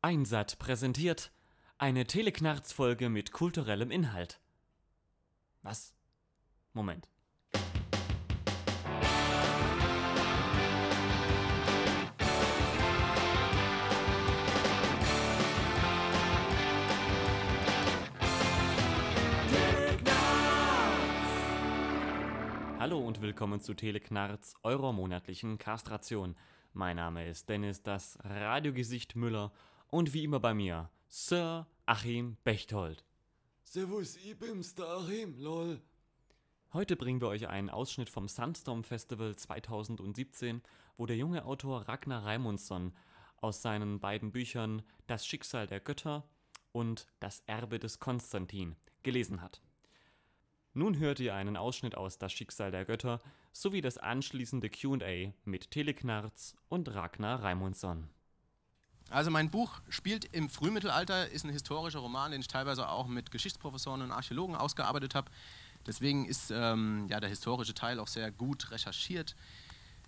Einsat präsentiert eine Teleknarz-Folge mit kulturellem Inhalt. Was? Moment. Hallo und willkommen zu Teleknarz, eurer monatlichen Kastration. Mein Name ist Dennis, das Radiogesicht Müller und wie immer bei mir Sir Achim Bechtold. Servus, ich bin's, der Achim, lol. Heute bringen wir euch einen Ausschnitt vom Sunstorm Festival 2017, wo der junge Autor Ragnar Raimundsson aus seinen beiden Büchern Das Schicksal der Götter und Das Erbe des Konstantin gelesen hat. Nun hört ihr einen Ausschnitt aus Das Schicksal der Götter sowie das anschließende QA mit Teleknarz und Ragnar Raimundsson. Also mein Buch spielt im Frühmittelalter, ist ein historischer Roman, den ich teilweise auch mit Geschichtsprofessoren und Archäologen ausgearbeitet habe. Deswegen ist ähm, ja, der historische Teil auch sehr gut recherchiert.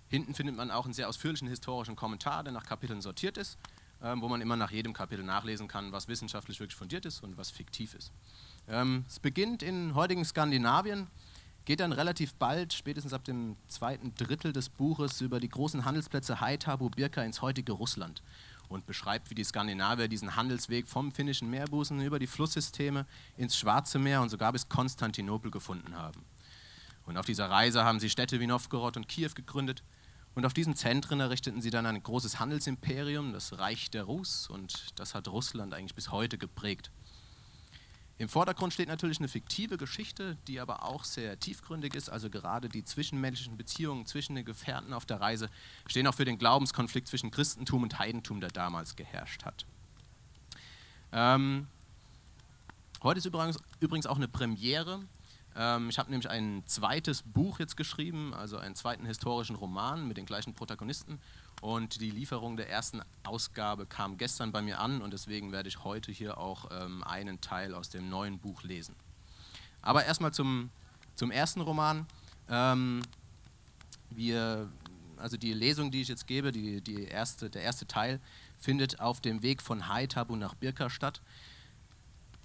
Hinten findet man auch einen sehr ausführlichen historischen Kommentar, der nach Kapiteln sortiert ist, ähm, wo man immer nach jedem Kapitel nachlesen kann, was wissenschaftlich wirklich fundiert ist und was fiktiv ist. Ähm, es beginnt in heutigen Skandinavien, geht dann relativ bald, spätestens ab dem zweiten Drittel des Buches, über die großen Handelsplätze Haithabu, Birka ins heutige Russland und beschreibt, wie die Skandinavier diesen Handelsweg vom finnischen Meerbusen über die Flusssysteme ins Schwarze Meer und sogar bis Konstantinopel gefunden haben. Und auf dieser Reise haben sie Städte wie Novgorod und Kiew gegründet. Und auf diesen Zentren errichteten sie dann ein großes Handelsimperium, das Reich der Rus, und das hat Russland eigentlich bis heute geprägt. Im Vordergrund steht natürlich eine fiktive Geschichte, die aber auch sehr tiefgründig ist. Also gerade die zwischenmenschlichen Beziehungen zwischen den Gefährten auf der Reise stehen auch für den Glaubenskonflikt zwischen Christentum und Heidentum, der damals geherrscht hat. Ähm, heute ist übrigens, übrigens auch eine Premiere. Ähm, ich habe nämlich ein zweites Buch jetzt geschrieben, also einen zweiten historischen Roman mit den gleichen Protagonisten. Und die Lieferung der ersten Ausgabe kam gestern bei mir an und deswegen werde ich heute hier auch ähm, einen Teil aus dem neuen Buch lesen. Aber erstmal zum, zum ersten Roman. Ähm, wir, also die Lesung, die ich jetzt gebe, die, die erste, der erste Teil, findet auf dem Weg von Haithabu nach Birka statt.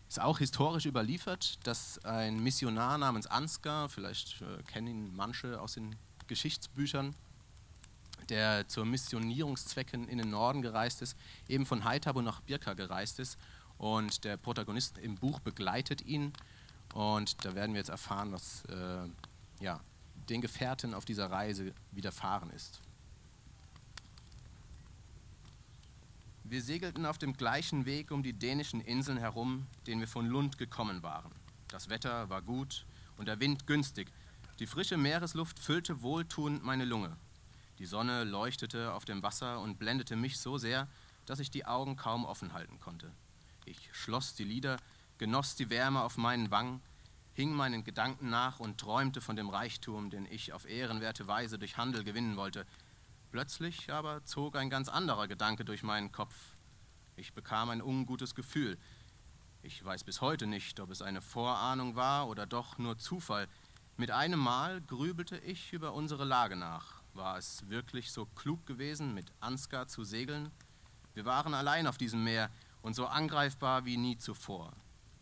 Ist auch historisch überliefert, dass ein Missionar namens Ansgar, vielleicht äh, kennen ihn manche aus den Geschichtsbüchern, der zur Missionierungszwecken in den Norden gereist ist, eben von Haithabu nach Birka gereist ist. Und der Protagonist im Buch begleitet ihn. Und da werden wir jetzt erfahren, was äh, ja, den Gefährten auf dieser Reise widerfahren ist. Wir segelten auf dem gleichen Weg um die dänischen Inseln herum, den wir von Lund gekommen waren. Das Wetter war gut und der Wind günstig. Die frische Meeresluft füllte wohltuend meine Lunge. Die Sonne leuchtete auf dem Wasser und blendete mich so sehr, dass ich die Augen kaum offen halten konnte. Ich schloss die Lider, genoss die Wärme auf meinen Wangen, hing meinen Gedanken nach und träumte von dem Reichtum, den ich auf ehrenwerte Weise durch Handel gewinnen wollte. Plötzlich aber zog ein ganz anderer Gedanke durch meinen Kopf. Ich bekam ein ungutes Gefühl. Ich weiß bis heute nicht, ob es eine Vorahnung war oder doch nur Zufall. Mit einem Mal grübelte ich über unsere Lage nach. War es wirklich so klug gewesen, mit Ansgar zu segeln? Wir waren allein auf diesem Meer und so angreifbar wie nie zuvor.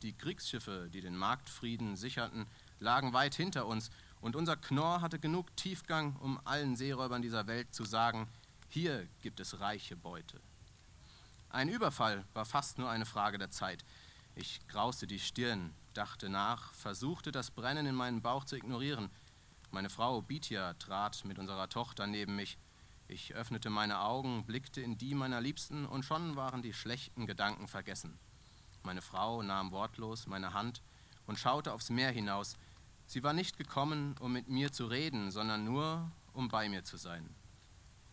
Die Kriegsschiffe, die den Marktfrieden sicherten, lagen weit hinter uns und unser Knorr hatte genug Tiefgang, um allen Seeräubern dieser Welt zu sagen, hier gibt es reiche Beute. Ein Überfall war fast nur eine Frage der Zeit. Ich grauste die Stirn, dachte nach, versuchte das Brennen in meinem Bauch zu ignorieren – meine Frau Bitja trat mit unserer Tochter neben mich. Ich öffnete meine Augen, blickte in die meiner Liebsten und schon waren die schlechten Gedanken vergessen. Meine Frau nahm wortlos meine Hand und schaute aufs Meer hinaus. Sie war nicht gekommen, um mit mir zu reden, sondern nur, um bei mir zu sein.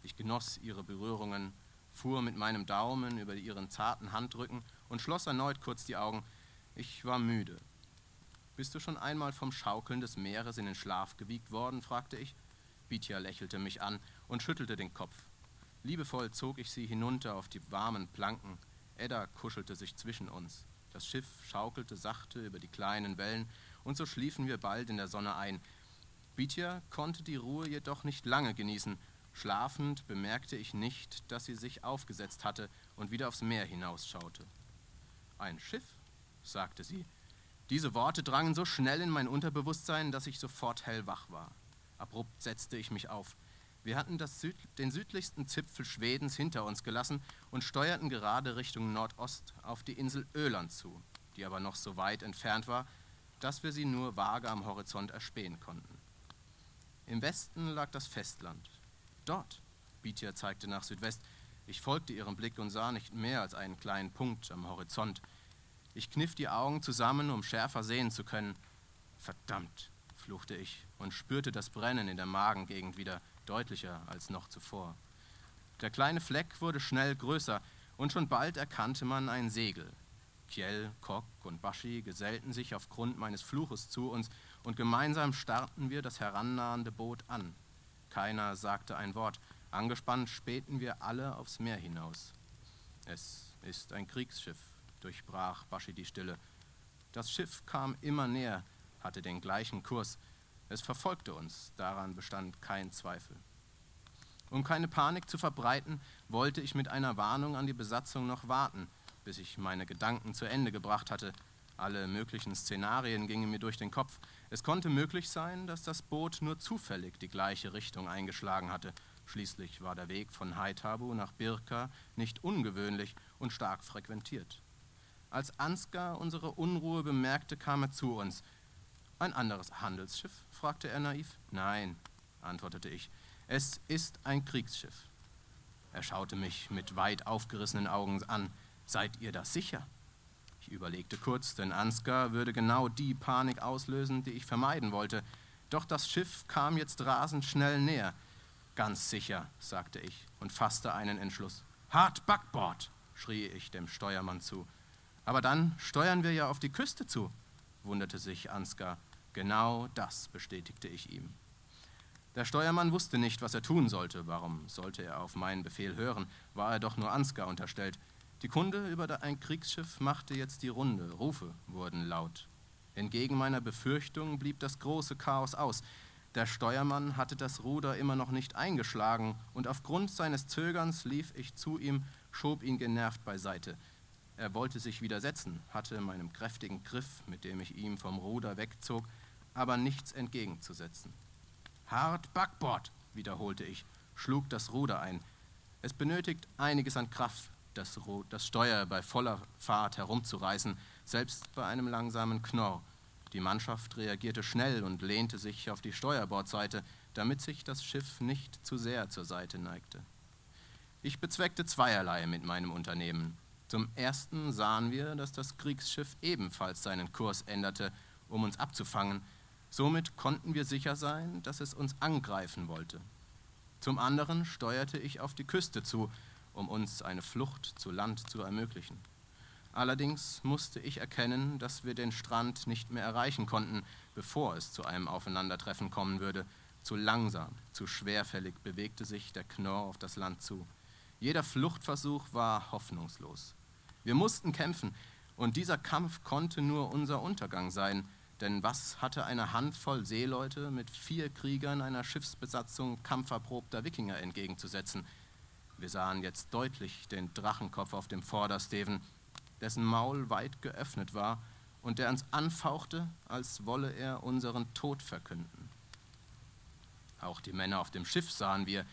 Ich genoss ihre Berührungen, fuhr mit meinem Daumen über ihren zarten Handrücken und schloss erneut kurz die Augen. Ich war müde. Bist du schon einmal vom Schaukeln des Meeres in den Schlaf gewiegt worden? fragte ich. Bitja lächelte mich an und schüttelte den Kopf. Liebevoll zog ich sie hinunter auf die warmen Planken. Edda kuschelte sich zwischen uns. Das Schiff schaukelte sachte über die kleinen Wellen, und so schliefen wir bald in der Sonne ein. Bitja konnte die Ruhe jedoch nicht lange genießen. Schlafend bemerkte ich nicht, dass sie sich aufgesetzt hatte und wieder aufs Meer hinausschaute. Ein Schiff, sagte sie. Diese Worte drangen so schnell in mein Unterbewusstsein, dass ich sofort hellwach war. Abrupt setzte ich mich auf. Wir hatten Süd den südlichsten Zipfel Schwedens hinter uns gelassen und steuerten gerade Richtung Nordost auf die Insel Öland zu, die aber noch so weit entfernt war, dass wir sie nur vage am Horizont erspähen konnten. Im Westen lag das Festland. Dort, Bitia zeigte nach Südwest, ich folgte ihrem Blick und sah nicht mehr als einen kleinen Punkt am Horizont. Ich kniff die Augen zusammen, um schärfer sehen zu können. Verdammt, fluchte ich und spürte das Brennen in der Magengegend wieder deutlicher als noch zuvor. Der kleine Fleck wurde schnell größer und schon bald erkannte man ein Segel. Kjell, Kok und Baschi gesellten sich aufgrund meines Fluches zu uns und gemeinsam starrten wir das herannahende Boot an. Keiner sagte ein Wort. Angespannt spähten wir alle aufs Meer hinaus. Es ist ein Kriegsschiff, durchbrach Baschi die Stille. Das Schiff kam immer näher, hatte den gleichen Kurs. Es verfolgte uns, daran bestand kein Zweifel. Um keine Panik zu verbreiten, wollte ich mit einer Warnung an die Besatzung noch warten, bis ich meine Gedanken zu Ende gebracht hatte. Alle möglichen Szenarien gingen mir durch den Kopf. Es konnte möglich sein, dass das Boot nur zufällig die gleiche Richtung eingeschlagen hatte. Schließlich war der Weg von Haithabu nach Birka nicht ungewöhnlich und stark frequentiert. Als Ansgar unsere Unruhe bemerkte, kam er zu uns. Ein anderes Handelsschiff? fragte er naiv. Nein, antwortete ich. Es ist ein Kriegsschiff. Er schaute mich mit weit aufgerissenen Augen an. Seid ihr das sicher? Ich überlegte kurz, denn Ansgar würde genau die Panik auslösen, die ich vermeiden wollte. Doch das Schiff kam jetzt rasend schnell näher. Ganz sicher, sagte ich und fasste einen Entschluss. Hart Backbord, schrie ich dem Steuermann zu. Aber dann steuern wir ja auf die Küste zu, wunderte sich Ansgar. Genau das bestätigte ich ihm. Der Steuermann wusste nicht, was er tun sollte. Warum sollte er auf meinen Befehl hören? War er doch nur Ansgar unterstellt. Die Kunde über ein Kriegsschiff machte jetzt die Runde. Rufe wurden laut. Entgegen meiner Befürchtung blieb das große Chaos aus. Der Steuermann hatte das Ruder immer noch nicht eingeschlagen und aufgrund seines Zögerns lief ich zu ihm, schob ihn genervt beiseite. Er wollte sich widersetzen, hatte meinem kräftigen Griff, mit dem ich ihm vom Ruder wegzog, aber nichts entgegenzusetzen. Hart Backbord, wiederholte ich, schlug das Ruder ein. Es benötigt einiges an Kraft, das, das Steuer bei voller Fahrt herumzureißen, selbst bei einem langsamen Knorr. Die Mannschaft reagierte schnell und lehnte sich auf die Steuerbordseite, damit sich das Schiff nicht zu sehr zur Seite neigte. Ich bezweckte zweierlei mit meinem Unternehmen. Zum ersten sahen wir, dass das Kriegsschiff ebenfalls seinen Kurs änderte, um uns abzufangen. Somit konnten wir sicher sein, dass es uns angreifen wollte. Zum anderen steuerte ich auf die Küste zu, um uns eine Flucht zu Land zu ermöglichen. Allerdings musste ich erkennen, dass wir den Strand nicht mehr erreichen konnten, bevor es zu einem Aufeinandertreffen kommen würde. Zu langsam, zu schwerfällig bewegte sich der Knorr auf das Land zu. Jeder Fluchtversuch war hoffnungslos. Wir mussten kämpfen, und dieser Kampf konnte nur unser Untergang sein, denn was hatte eine Handvoll Seeleute mit vier Kriegern einer Schiffsbesatzung kampferprobter Wikinger entgegenzusetzen? Wir sahen jetzt deutlich den Drachenkopf auf dem Vordersteven, dessen Maul weit geöffnet war und der uns anfauchte, als wolle er unseren Tod verkünden. Auch die Männer auf dem Schiff sahen wir.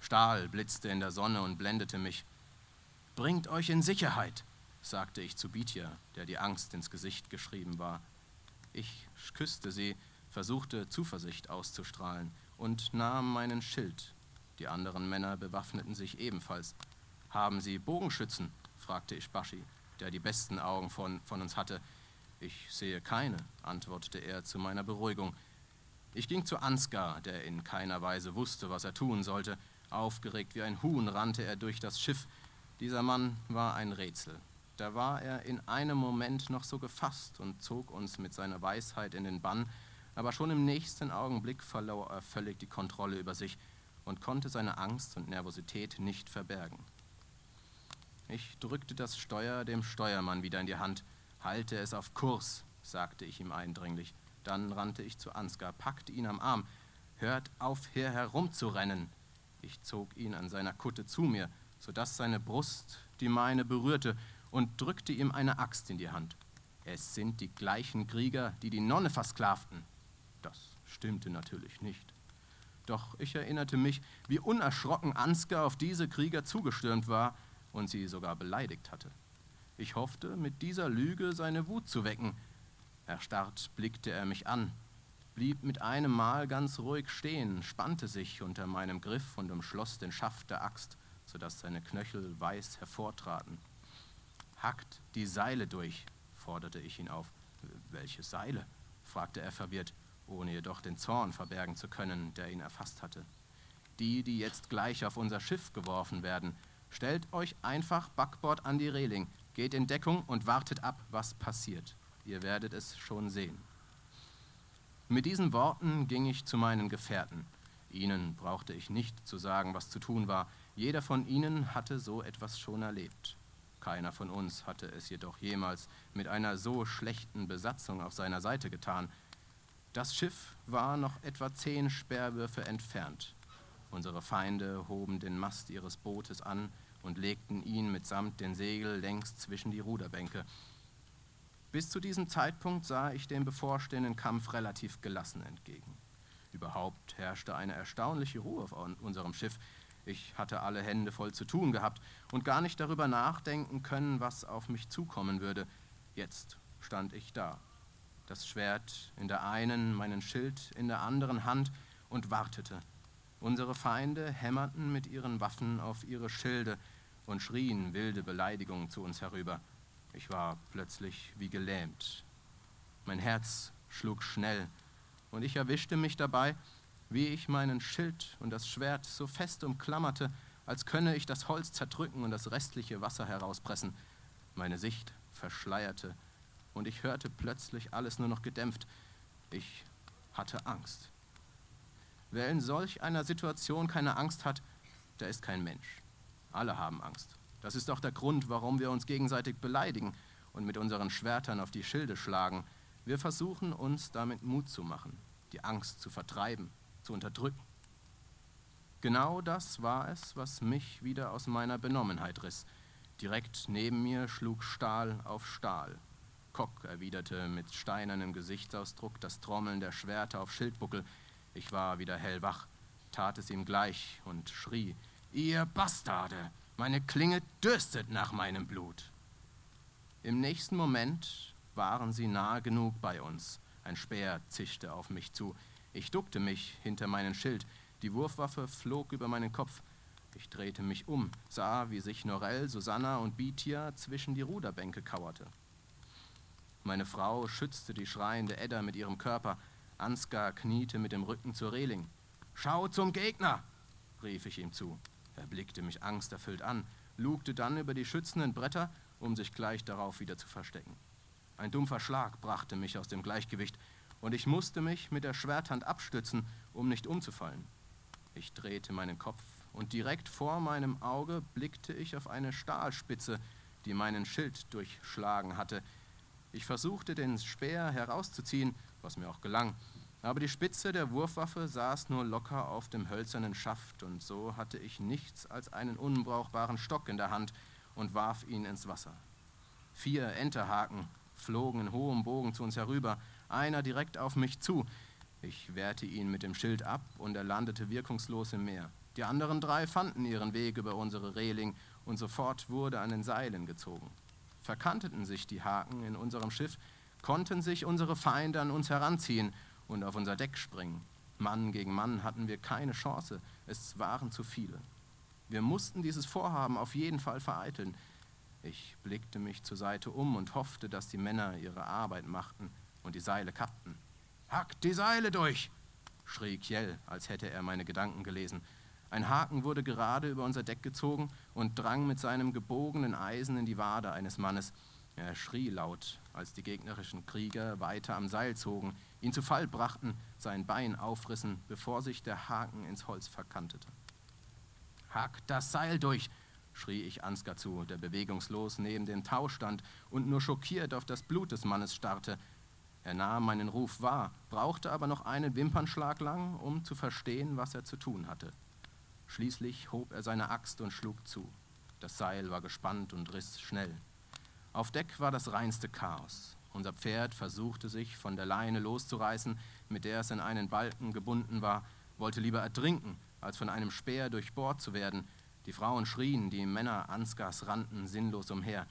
Stahl blitzte in der Sonne und blendete mich. Bringt euch in Sicherheit, sagte ich zu Bitja, der die Angst ins Gesicht geschrieben war. Ich küsste sie, versuchte Zuversicht auszustrahlen und nahm meinen Schild, die anderen Männer bewaffneten sich ebenfalls. Haben Sie Bogenschützen? fragte ich Baschi, der die besten Augen von, von uns hatte. Ich sehe keine, antwortete er zu meiner Beruhigung. Ich ging zu Ansgar, der in keiner Weise wusste, was er tun sollte. Aufgeregt wie ein Huhn rannte er durch das Schiff. Dieser Mann war ein Rätsel. Da war er in einem Moment noch so gefasst und zog uns mit seiner Weisheit in den Bann, aber schon im nächsten Augenblick verlor er völlig die Kontrolle über sich und konnte seine Angst und Nervosität nicht verbergen. Ich drückte das Steuer dem Steuermann wieder in die Hand. Halte es auf Kurs, sagte ich ihm eindringlich. Dann rannte ich zu Ansgar, packte ihn am Arm. Hört auf, hier herumzurennen. Ich zog ihn an seiner Kutte zu mir, sodass seine Brust die meine berührte und drückte ihm eine Axt in die Hand. Es sind die gleichen Krieger, die die Nonne versklavten. Das stimmte natürlich nicht. Doch ich erinnerte mich, wie unerschrocken Ansgar auf diese Krieger zugestürmt war und sie sogar beleidigt hatte. Ich hoffte, mit dieser Lüge seine Wut zu wecken. Erstarrt blickte er mich an, blieb mit einem Mal ganz ruhig stehen, spannte sich unter meinem Griff und umschloss den Schaft der Axt, sodass seine Knöchel weiß hervortraten. Hackt die Seile durch, forderte ich ihn auf. Welche Seile? fragte er verwirrt ohne jedoch den Zorn verbergen zu können, der ihn erfasst hatte. Die, die jetzt gleich auf unser Schiff geworfen werden, stellt euch einfach Backbord an die Reling, geht in Deckung und wartet ab, was passiert. Ihr werdet es schon sehen. Mit diesen Worten ging ich zu meinen Gefährten. Ihnen brauchte ich nicht zu sagen, was zu tun war. Jeder von ihnen hatte so etwas schon erlebt. Keiner von uns hatte es jedoch jemals mit einer so schlechten Besatzung auf seiner Seite getan. Das Schiff war noch etwa zehn Speerwürfe entfernt. Unsere Feinde hoben den Mast ihres Bootes an und legten ihn mitsamt den Segel längst zwischen die Ruderbänke. Bis zu diesem Zeitpunkt sah ich dem bevorstehenden Kampf relativ gelassen entgegen. Überhaupt herrschte eine erstaunliche Ruhe auf unserem Schiff. Ich hatte alle Hände voll zu tun gehabt und gar nicht darüber nachdenken können, was auf mich zukommen würde. Jetzt stand ich da, das Schwert in der einen, meinen Schild in der anderen Hand und wartete. Unsere Feinde hämmerten mit ihren Waffen auf ihre Schilde und schrien wilde Beleidigungen zu uns herüber. Ich war plötzlich wie gelähmt. Mein Herz schlug schnell und ich erwischte mich dabei, wie ich meinen Schild und das Schwert so fest umklammerte, als könne ich das Holz zerdrücken und das restliche Wasser herauspressen. Meine Sicht verschleierte und ich hörte plötzlich alles nur noch gedämpft. Ich hatte Angst. Wer in solch einer Situation keine Angst hat, der ist kein Mensch. Alle haben Angst. Das ist auch der Grund, warum wir uns gegenseitig beleidigen und mit unseren Schwertern auf die Schilde schlagen. Wir versuchen uns damit Mut zu machen, die Angst zu vertreiben, zu unterdrücken. Genau das war es, was mich wieder aus meiner Benommenheit riss. Direkt neben mir schlug Stahl auf Stahl. Kock erwiderte mit steinernem Gesichtsausdruck das Trommeln der Schwerter auf Schildbuckel. Ich war wieder hellwach, tat es ihm gleich und schrie: Ihr Bastarde, meine Klinge dürstet nach meinem Blut. Im nächsten Moment waren sie nahe genug bei uns. Ein Speer zischte auf mich zu. Ich duckte mich hinter meinen Schild. Die Wurfwaffe flog über meinen Kopf. Ich drehte mich um, sah, wie sich Norell, Susanna und Bitia zwischen die Ruderbänke kauerte. Meine Frau schützte die schreiende Edda mit ihrem Körper. Ansgar kniete mit dem Rücken zur Reling. Schau zum Gegner! rief ich ihm zu. Er blickte mich angsterfüllt an, lugte dann über die schützenden Bretter, um sich gleich darauf wieder zu verstecken. Ein dumpfer Schlag brachte mich aus dem Gleichgewicht, und ich musste mich mit der Schwerthand abstützen, um nicht umzufallen. Ich drehte meinen Kopf, und direkt vor meinem Auge blickte ich auf eine Stahlspitze, die meinen Schild durchschlagen hatte, ich versuchte, den Speer herauszuziehen, was mir auch gelang, aber die Spitze der Wurfwaffe saß nur locker auf dem hölzernen Schaft, und so hatte ich nichts als einen unbrauchbaren Stock in der Hand und warf ihn ins Wasser. Vier Enterhaken flogen in hohem Bogen zu uns herüber, einer direkt auf mich zu. Ich wehrte ihn mit dem Schild ab und er landete wirkungslos im Meer. Die anderen drei fanden ihren Weg über unsere Reling und sofort wurde an den Seilen gezogen verkanteten sich die Haken in unserem Schiff, konnten sich unsere Feinde an uns heranziehen und auf unser Deck springen. Mann gegen Mann hatten wir keine Chance, es waren zu viele. Wir mussten dieses Vorhaben auf jeden Fall vereiteln. Ich blickte mich zur Seite um und hoffte, dass die Männer ihre Arbeit machten und die Seile kappten. Hackt die Seile durch! schrie Kjell, als hätte er meine Gedanken gelesen. Ein Haken wurde gerade über unser Deck gezogen und drang mit seinem gebogenen Eisen in die Wade eines Mannes. Er schrie laut, als die gegnerischen Krieger weiter am Seil zogen, ihn zu Fall brachten, sein Bein aufrissen, bevor sich der Haken ins Holz verkantete. Hack das Seil durch! schrie ich Ansgar zu, der bewegungslos neben dem Tau stand und nur schockiert auf das Blut des Mannes starrte. Er nahm meinen Ruf wahr, brauchte aber noch einen Wimpernschlag lang, um zu verstehen, was er zu tun hatte. Schließlich hob er seine Axt und schlug zu. Das Seil war gespannt und riss schnell. Auf Deck war das reinste Chaos. Unser Pferd versuchte sich von der Leine loszureißen, mit der es in einen Balken gebunden war, wollte lieber ertrinken, als von einem Speer durchbohrt zu werden. Die Frauen schrien, die Männer Ansgars rannten sinnlos umher.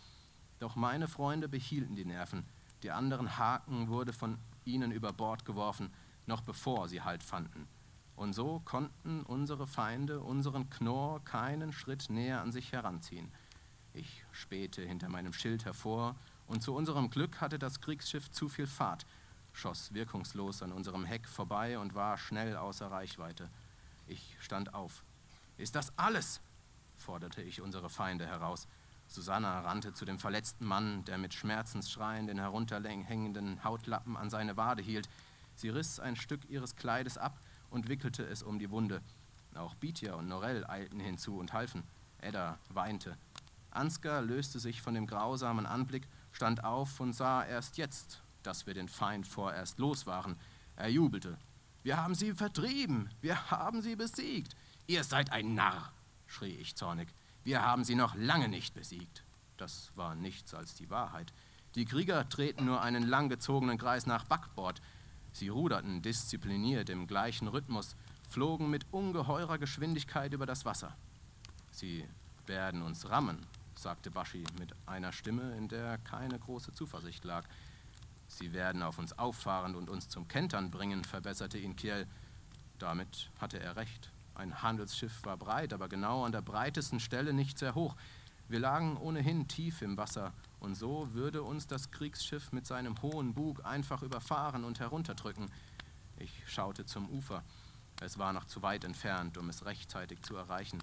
Doch meine Freunde behielten die Nerven. Die anderen Haken wurde von ihnen über Bord geworfen, noch bevor sie Halt fanden. Und so konnten unsere Feinde unseren Knorr keinen Schritt näher an sich heranziehen. Ich spähte hinter meinem Schild hervor, und zu unserem Glück hatte das Kriegsschiff zu viel Fahrt, schoss wirkungslos an unserem Heck vorbei und war schnell außer Reichweite. Ich stand auf. Ist das alles? forderte ich unsere Feinde heraus. Susanna rannte zu dem verletzten Mann, der mit Schmerzensschreien den herunterhängenden Hautlappen an seine Wade hielt. Sie riss ein Stück ihres Kleides ab und wickelte es um die Wunde. Auch Bitja und Norell eilten hinzu und halfen. Edda weinte. Ansgar löste sich von dem grausamen Anblick, stand auf und sah erst jetzt, dass wir den Feind vorerst los waren. Er jubelte. Wir haben sie vertrieben, wir haben sie besiegt. Ihr seid ein Narr, schrie ich zornig. Wir haben sie noch lange nicht besiegt. Das war nichts als die Wahrheit. Die Krieger treten nur einen langgezogenen Kreis nach Backbord. Sie ruderten diszipliniert im gleichen Rhythmus, flogen mit ungeheurer Geschwindigkeit über das Wasser. Sie werden uns rammen, sagte Baschi mit einer Stimme, in der keine große Zuversicht lag. Sie werden auf uns auffahren und uns zum Kentern bringen, verbesserte ihn Kiel. Damit hatte er recht. Ein Handelsschiff war breit, aber genau an der breitesten Stelle nicht sehr hoch. Wir lagen ohnehin tief im Wasser, und so würde uns das Kriegsschiff mit seinem hohen Bug einfach überfahren und herunterdrücken. Ich schaute zum Ufer. Es war noch zu weit entfernt, um es rechtzeitig zu erreichen.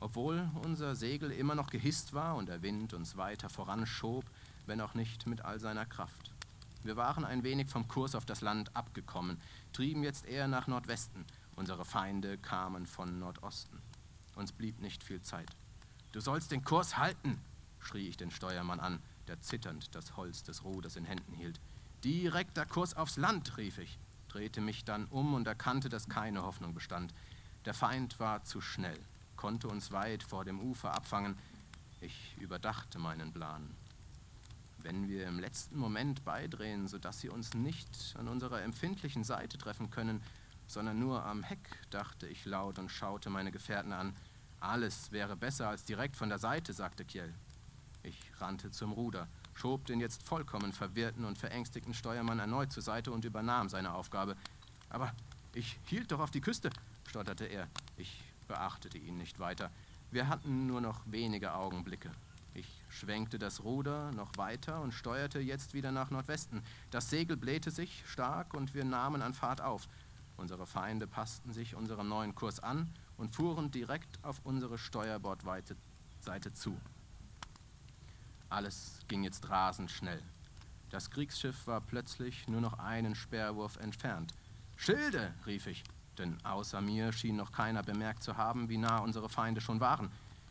Obwohl unser Segel immer noch gehisst war und der Wind uns weiter voranschob, wenn auch nicht mit all seiner Kraft. Wir waren ein wenig vom Kurs auf das Land abgekommen, trieben jetzt eher nach Nordwesten. Unsere Feinde kamen von Nordosten. Uns blieb nicht viel Zeit. Du sollst den Kurs halten, schrie ich den Steuermann an, der zitternd das Holz des Ruders in Händen hielt. Direkter Kurs aufs Land, rief ich, drehte mich dann um und erkannte, dass keine Hoffnung bestand. Der Feind war zu schnell konnte uns weit vor dem Ufer abfangen. Ich überdachte meinen Plan. Wenn wir im letzten Moment beidrehen, sodass sie uns nicht an unserer empfindlichen Seite treffen können, sondern nur am Heck, dachte ich laut und schaute meine Gefährten an. Alles wäre besser als direkt von der Seite, sagte Kiel. Ich rannte zum Ruder, schob den jetzt vollkommen verwirrten und verängstigten Steuermann erneut zur Seite und übernahm seine Aufgabe. Aber ich hielt doch auf die Küste, stotterte er. Ich beachtete ihn nicht weiter. Wir hatten nur noch wenige Augenblicke. Ich schwenkte das Ruder noch weiter und steuerte jetzt wieder nach Nordwesten. Das Segel blähte sich stark und wir nahmen an Fahrt auf. Unsere Feinde passten sich unserem neuen Kurs an und fuhren direkt auf unsere Steuerbordseite zu. Alles ging jetzt rasend schnell. Das Kriegsschiff war plötzlich nur noch einen Speerwurf entfernt. Schilde, rief ich denn außer mir schien noch keiner bemerkt zu haben, wie nah unsere Feinde schon waren.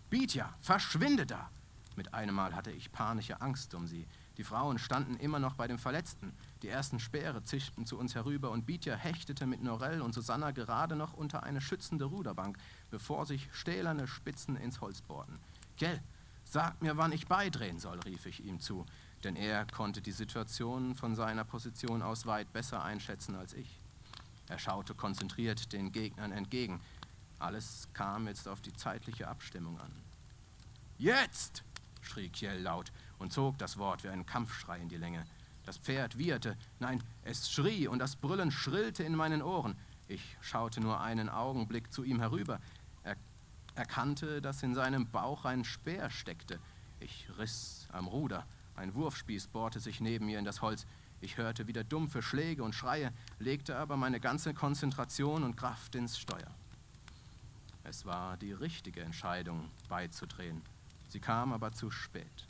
Bitja, verschwinde da! Mit einem Mal hatte ich panische Angst um sie. Die Frauen standen immer noch bei dem Verletzten. Die ersten Speere zischten zu uns herüber und Bitja hechtete mit Norell und Susanna gerade noch unter eine schützende Ruderbank, bevor sich stählerne Spitzen ins Holz bohrten. Gell, sag mir, wann ich beidrehen soll, rief ich ihm zu, denn er konnte die Situation von seiner Position aus weit besser einschätzen als ich. Er schaute konzentriert den Gegnern entgegen. Alles kam jetzt auf die zeitliche Abstimmung an. Jetzt! schrie Kiel laut und zog das Wort wie ein Kampfschrei in die Länge. Das Pferd wieherte, nein, es schrie und das Brüllen schrillte in meinen Ohren. Ich schaute nur einen Augenblick zu ihm herüber. Er erkannte, dass in seinem Bauch ein Speer steckte. Ich riss am Ruder. Ein Wurfspieß bohrte sich neben mir in das Holz. Ich hörte wieder dumpfe Schläge und Schreie, legte aber meine ganze Konzentration und Kraft ins Steuer. Es war die richtige Entscheidung, beizudrehen. Sie kam aber zu spät.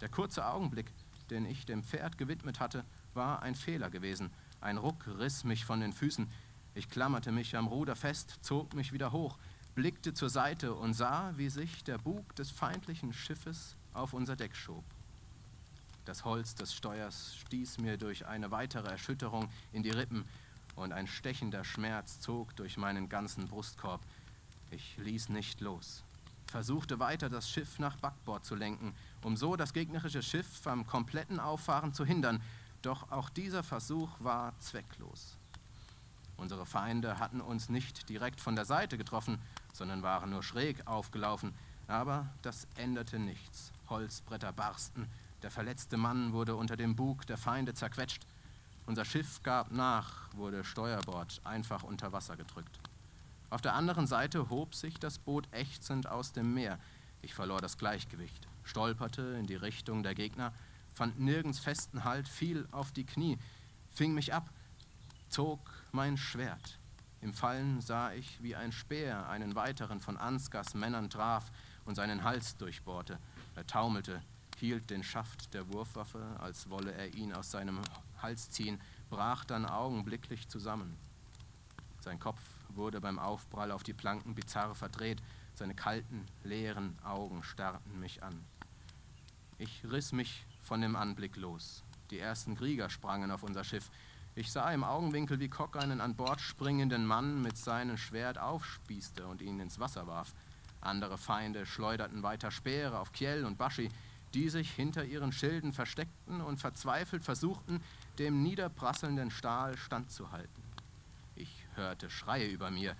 Der kurze Augenblick, den ich dem Pferd gewidmet hatte, war ein Fehler gewesen. Ein Ruck riss mich von den Füßen. Ich klammerte mich am Ruder fest, zog mich wieder hoch, blickte zur Seite und sah, wie sich der Bug des feindlichen Schiffes auf unser Deck schob. Das Holz des Steuers stieß mir durch eine weitere Erschütterung in die Rippen und ein stechender Schmerz zog durch meinen ganzen Brustkorb. Ich ließ nicht los. Versuchte weiter, das Schiff nach Backbord zu lenken, um so das gegnerische Schiff am kompletten Auffahren zu hindern. Doch auch dieser Versuch war zwecklos. Unsere Feinde hatten uns nicht direkt von der Seite getroffen, sondern waren nur schräg aufgelaufen. Aber das änderte nichts. Holzbretter barsten, der verletzte Mann wurde unter dem Bug der Feinde zerquetscht. Unser Schiff gab nach, wurde Steuerbord einfach unter Wasser gedrückt. Auf der anderen Seite hob sich das Boot ächzend aus dem Meer. Ich verlor das Gleichgewicht, stolperte in die Richtung der Gegner, fand nirgends festen Halt, fiel auf die Knie, fing mich ab, zog mein Schwert. Im Fallen sah ich, wie ein Speer einen weiteren von Ansgars Männern traf und seinen Hals durchbohrte. Er taumelte, hielt den Schaft der Wurfwaffe, als wolle er ihn aus seinem Hals ziehen, brach dann augenblicklich zusammen. Sein Kopf wurde beim Aufprall auf die Planken bizarr verdreht, seine kalten, leeren Augen starrten mich an. Ich riss mich von dem Anblick los. Die ersten Krieger sprangen auf unser Schiff. Ich sah im Augenwinkel, wie Kock einen an Bord springenden Mann mit seinem Schwert aufspießte und ihn ins Wasser warf. Andere Feinde schleuderten weiter Speere auf Kiel und Baschi, die sich hinter ihren Schilden versteckten und verzweifelt versuchten, dem niederprasselnden Stahl standzuhalten. Hörte Schreie über mir,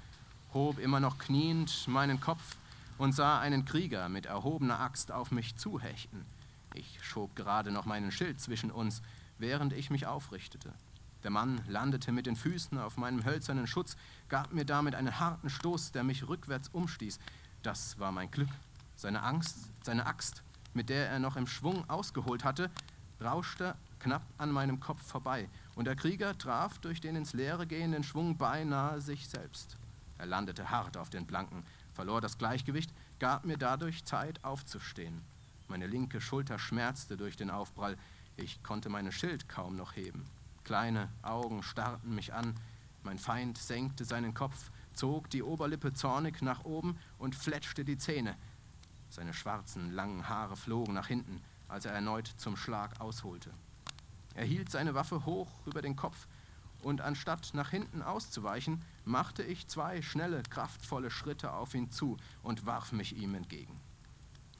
hob immer noch kniend meinen Kopf und sah einen Krieger mit erhobener Axt auf mich zuhechten. Ich schob gerade noch meinen Schild zwischen uns, während ich mich aufrichtete. Der Mann landete mit den Füßen auf meinem hölzernen Schutz, gab mir damit einen harten Stoß, der mich rückwärts umstieß. Das war mein Glück. Seine Angst, seine Axt, mit der er noch im Schwung ausgeholt hatte, rauschte knapp an meinem Kopf vorbei, und der Krieger traf durch den ins Leere gehenden Schwung beinahe sich selbst. Er landete hart auf den Planken, verlor das Gleichgewicht, gab mir dadurch Zeit aufzustehen. Meine linke Schulter schmerzte durch den Aufprall, ich konnte meinen Schild kaum noch heben. Kleine Augen starrten mich an. Mein Feind senkte seinen Kopf, zog die Oberlippe zornig nach oben und fletschte die Zähne. Seine schwarzen, langen Haare flogen nach hinten, als er erneut zum Schlag ausholte. Er hielt seine Waffe hoch über den Kopf, und anstatt nach hinten auszuweichen, machte ich zwei schnelle, kraftvolle Schritte auf ihn zu und warf mich ihm entgegen.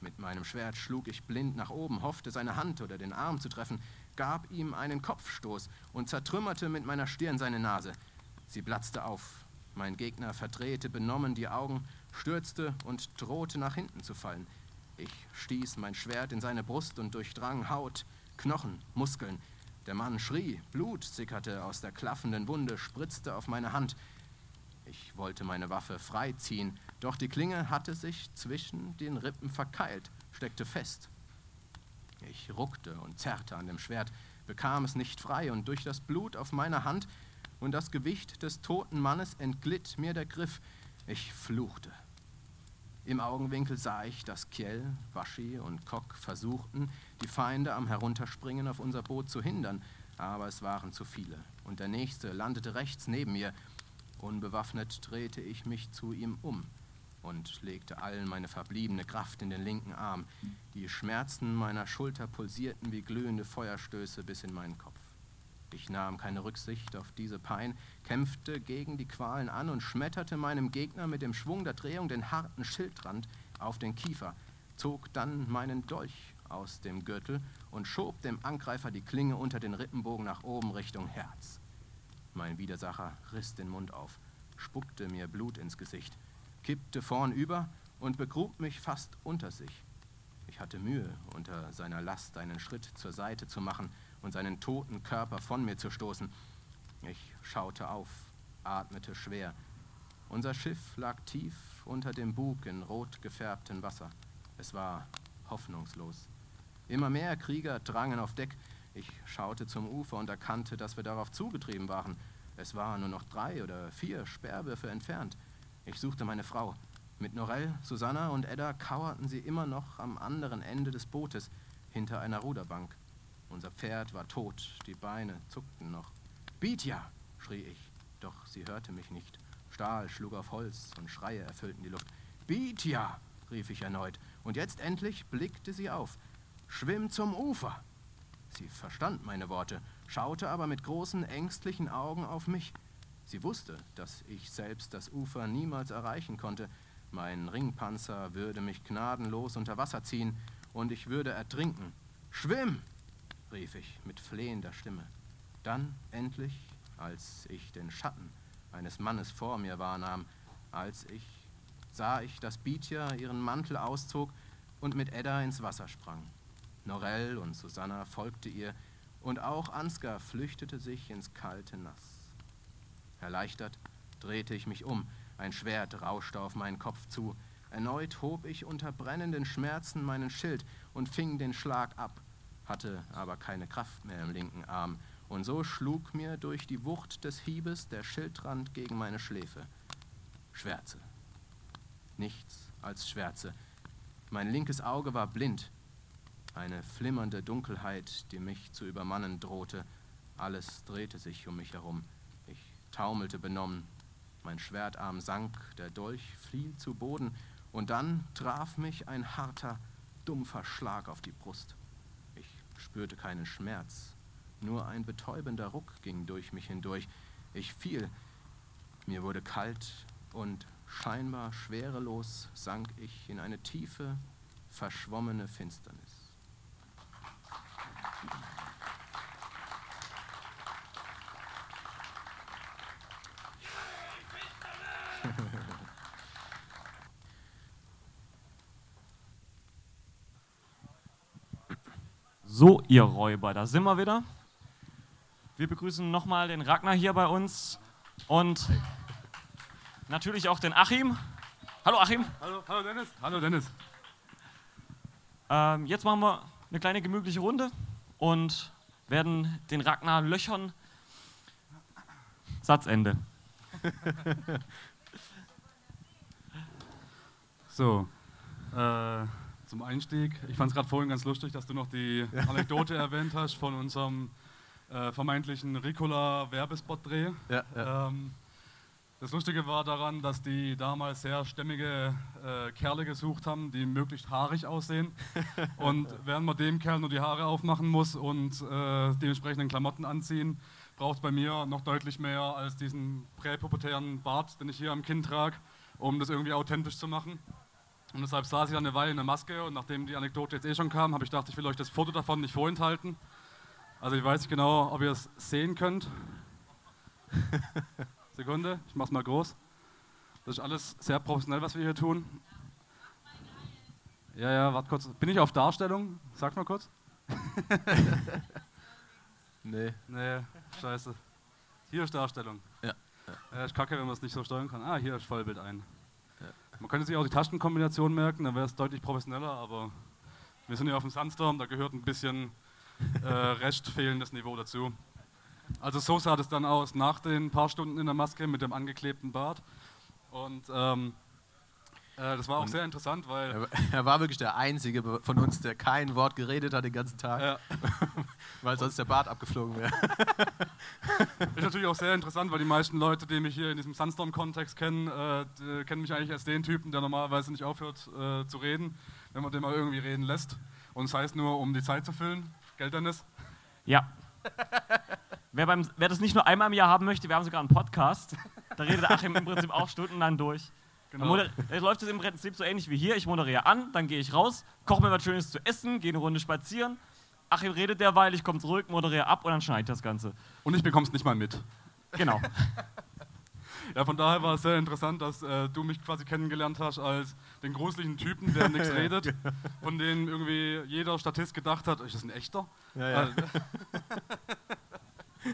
Mit meinem Schwert schlug ich blind nach oben, hoffte, seine Hand oder den Arm zu treffen, gab ihm einen Kopfstoß und zertrümmerte mit meiner Stirn seine Nase. Sie platzte auf. Mein Gegner verdrehte benommen die Augen, stürzte und drohte nach hinten zu fallen. Ich stieß mein Schwert in seine Brust und durchdrang Haut, Knochen, Muskeln. Der Mann schrie, Blut sickerte aus der klaffenden Wunde, spritzte auf meine Hand. Ich wollte meine Waffe freiziehen, doch die Klinge hatte sich zwischen den Rippen verkeilt, steckte fest. Ich ruckte und zerrte an dem Schwert, bekam es nicht frei, und durch das Blut auf meiner Hand und das Gewicht des toten Mannes entglitt mir der Griff. Ich fluchte. Im Augenwinkel sah ich, dass Kjell, Waschi und Kock versuchten, die Feinde am Herunterspringen auf unser Boot zu hindern, aber es waren zu viele, und der nächste landete rechts neben mir. Unbewaffnet drehte ich mich zu ihm um und legte all meine verbliebene Kraft in den linken Arm. Die Schmerzen meiner Schulter pulsierten wie glühende Feuerstöße bis in meinen Kopf. Ich nahm keine Rücksicht auf diese Pein, kämpfte gegen die Qualen an und schmetterte meinem Gegner mit dem Schwung der Drehung den harten Schildrand auf den Kiefer, zog dann meinen Dolch aus dem Gürtel und schob dem Angreifer die Klinge unter den Rippenbogen nach oben Richtung Herz. Mein Widersacher riss den Mund auf, spuckte mir Blut ins Gesicht kippte vornüber und begrub mich fast unter sich. Ich hatte Mühe, unter seiner Last einen Schritt zur Seite zu machen und seinen toten Körper von mir zu stoßen. Ich schaute auf, atmete schwer. Unser Schiff lag tief unter dem Bug in rot gefärbtem Wasser. Es war hoffnungslos. Immer mehr Krieger drangen auf Deck. Ich schaute zum Ufer und erkannte, dass wir darauf zugetrieben waren. Es waren nur noch drei oder vier Sperrwürfe entfernt. Ich suchte meine Frau. Mit Norell, Susanna und Edda kauerten sie immer noch am anderen Ende des Bootes, hinter einer Ruderbank. Unser Pferd war tot, die Beine zuckten noch. Bitja! schrie ich, doch sie hörte mich nicht. Stahl schlug auf Holz und Schreie erfüllten die Luft. Bitja! rief ich erneut, und jetzt endlich blickte sie auf. Schwimm zum Ufer! Sie verstand meine Worte, schaute aber mit großen, ängstlichen Augen auf mich. Sie wusste, dass ich selbst das Ufer niemals erreichen konnte, Mein Ringpanzer würde mich gnadenlos unter Wasser ziehen und ich würde ertrinken. Schwimm! rief ich mit flehender Stimme. Dann endlich, als ich den Schatten eines Mannes vor mir wahrnahm, als ich sah ich, dass Bietja ihren Mantel auszog und mit Edda ins Wasser sprang. Norell und Susanna folgte ihr, und auch Ansgar flüchtete sich ins kalte Nass. Erleichtert drehte ich mich um, ein Schwert rauschte auf meinen Kopf zu. Erneut hob ich unter brennenden Schmerzen meinen Schild und fing den Schlag ab, hatte aber keine Kraft mehr im linken Arm, und so schlug mir durch die Wucht des Hiebes der Schildrand gegen meine Schläfe. Schwärze. Nichts als Schwärze. Mein linkes Auge war blind. Eine flimmernde Dunkelheit, die mich zu übermannen drohte. Alles drehte sich um mich herum. Ich taumelte benommen. Mein Schwertarm sank, der Dolch fiel zu Boden, und dann traf mich ein harter, dumpfer Schlag auf die Brust. Ich spürte keinen Schmerz, nur ein betäubender Ruck ging durch mich hindurch. Ich fiel, mir wurde kalt und scheinbar schwerelos sank ich in eine tiefe, verschwommene Finsternis. So, ihr Räuber, da sind wir wieder. Wir begrüßen nochmal den Ragnar hier bei uns und natürlich auch den Achim. Hallo Achim. Hallo, hallo Dennis. Hallo Dennis. Ähm, jetzt machen wir eine kleine gemütliche Runde und werden den Ragnar löchern. Satzende. So, äh, zum Einstieg. Ich fand es gerade vorhin ganz lustig, dass du noch die Anekdote erwähnt hast von unserem äh, vermeintlichen Ricola-Werbespot-Dreh. Ja, ja. Ähm, das Lustige war daran, dass die damals sehr stämmige äh, Kerle gesucht haben, die möglichst haarig aussehen. und während man dem Kerl nur die Haare aufmachen muss und äh, dementsprechenden Klamotten anziehen, braucht es bei mir noch deutlich mehr als diesen präpubertären Bart, den ich hier am Kinn trage, um das irgendwie authentisch zu machen. Und deshalb saß ich dann eine Weile in der Maske und nachdem die Anekdote jetzt eh schon kam, habe ich gedacht, ich will euch das Foto davon nicht vorenthalten. Also ich weiß nicht genau, ob ihr es sehen könnt. Sekunde, ich mach's mal groß. Das ist alles sehr professionell, was wir hier tun. Ja, ja, warte kurz. Bin ich auf Darstellung? Sag mal kurz. Nee. Nee, scheiße. Hier ist Darstellung. Ja. Ja, ist kacke, wenn man es nicht so steuern kann. Ah, hier ist Vollbild ein. Man könnte sich auch die Tastenkombination merken, dann wäre es deutlich professioneller, aber wir sind ja auf dem Sandstorm, da gehört ein bisschen äh, Rest fehlendes Niveau dazu. Also so sah das dann aus nach den paar Stunden in der Maske mit dem angeklebten Bart. Und ähm, äh, das war auch Und- sehr interessant, weil Er, war wirklich der Einzige von uns, der kein Wort geredet hat den ganzen Tag, Ja. weil sonst der Bart abgeflogen wäre. Ist natürlich auch sehr interessant, weil die meisten Leute, die mich hier in diesem Sunstorm-Kontext kennen, äh, kennen mich eigentlich als den Typen, der normalerweise nicht aufhört äh, zu reden, wenn man den mal irgendwie reden lässt. Und das heißt nur, um die Zeit zu füllen. Geld, Dennis? Ja. wer, beim, wer das nicht nur einmal im Jahr haben möchte, wir haben sogar einen Podcast. Da redet Achim im Prinzip auch stundenlang durch. Genau. moder- Da läuft es im Prinzip so ähnlich wie hier. Ich moderiere an, dann gehe ich raus, koche mir was Schönes zu essen, gehe eine Runde spazieren. Achim redet derweil, ich komme zurück, moderiere ab und dann schneide ich das Ganze. Und ich bekomme es nicht mal mit. Genau. Ja, von daher war es sehr interessant, dass äh, du mich quasi kennengelernt hast als den gruseligen Typen, der nichts redet, von dem irgendwie jeder Statist gedacht hat, ist das ein echter? Ja, ja. Äh,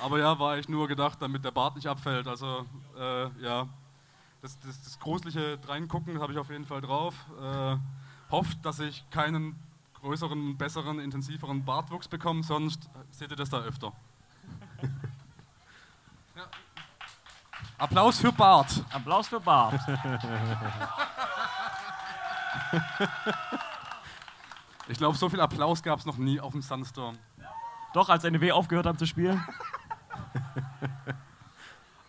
Aber ja, war eigentlich nur gedacht, damit der Bart nicht abfällt. Also äh, ja, das, das, das gruselige Reingucken habe ich auf jeden Fall drauf. Äh, hofft, dass ich keinen größeren, besseren, intensiveren Bartwuchs bekomme, sonst seht ihr das da öfter. ja. Applaus für Bart. Applaus für Bart. Ich glaube, so viel Applaus gab es noch nie auf dem Sunstorm. Doch, als NW aufgehört haben zu spielen.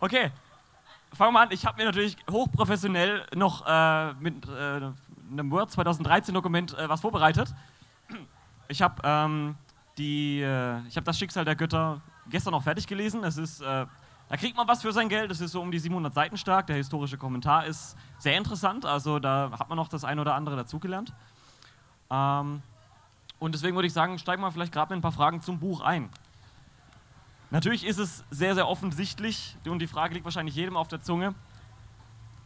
Okay, fangen wir an. Ich habe mir natürlich hochprofessionell noch äh, mit äh, einem Word 2013 Dokument äh, was vorbereitet. Ich habe ähm, die, äh, ich habe das Schicksal der Götter gestern noch fertig gelesen. Es ist äh, Da kriegt man was für sein Geld. Das ist so um die 700 Seiten stark. Der historische Kommentar ist sehr interessant. Also da hat man noch das eine oder andere dazugelernt. Ähm, und deswegen würde ich sagen, steigen wir vielleicht gerade mit ein paar Fragen zum Buch ein. Natürlich ist es sehr, sehr offensichtlich und die Frage liegt wahrscheinlich jedem auf der Zunge.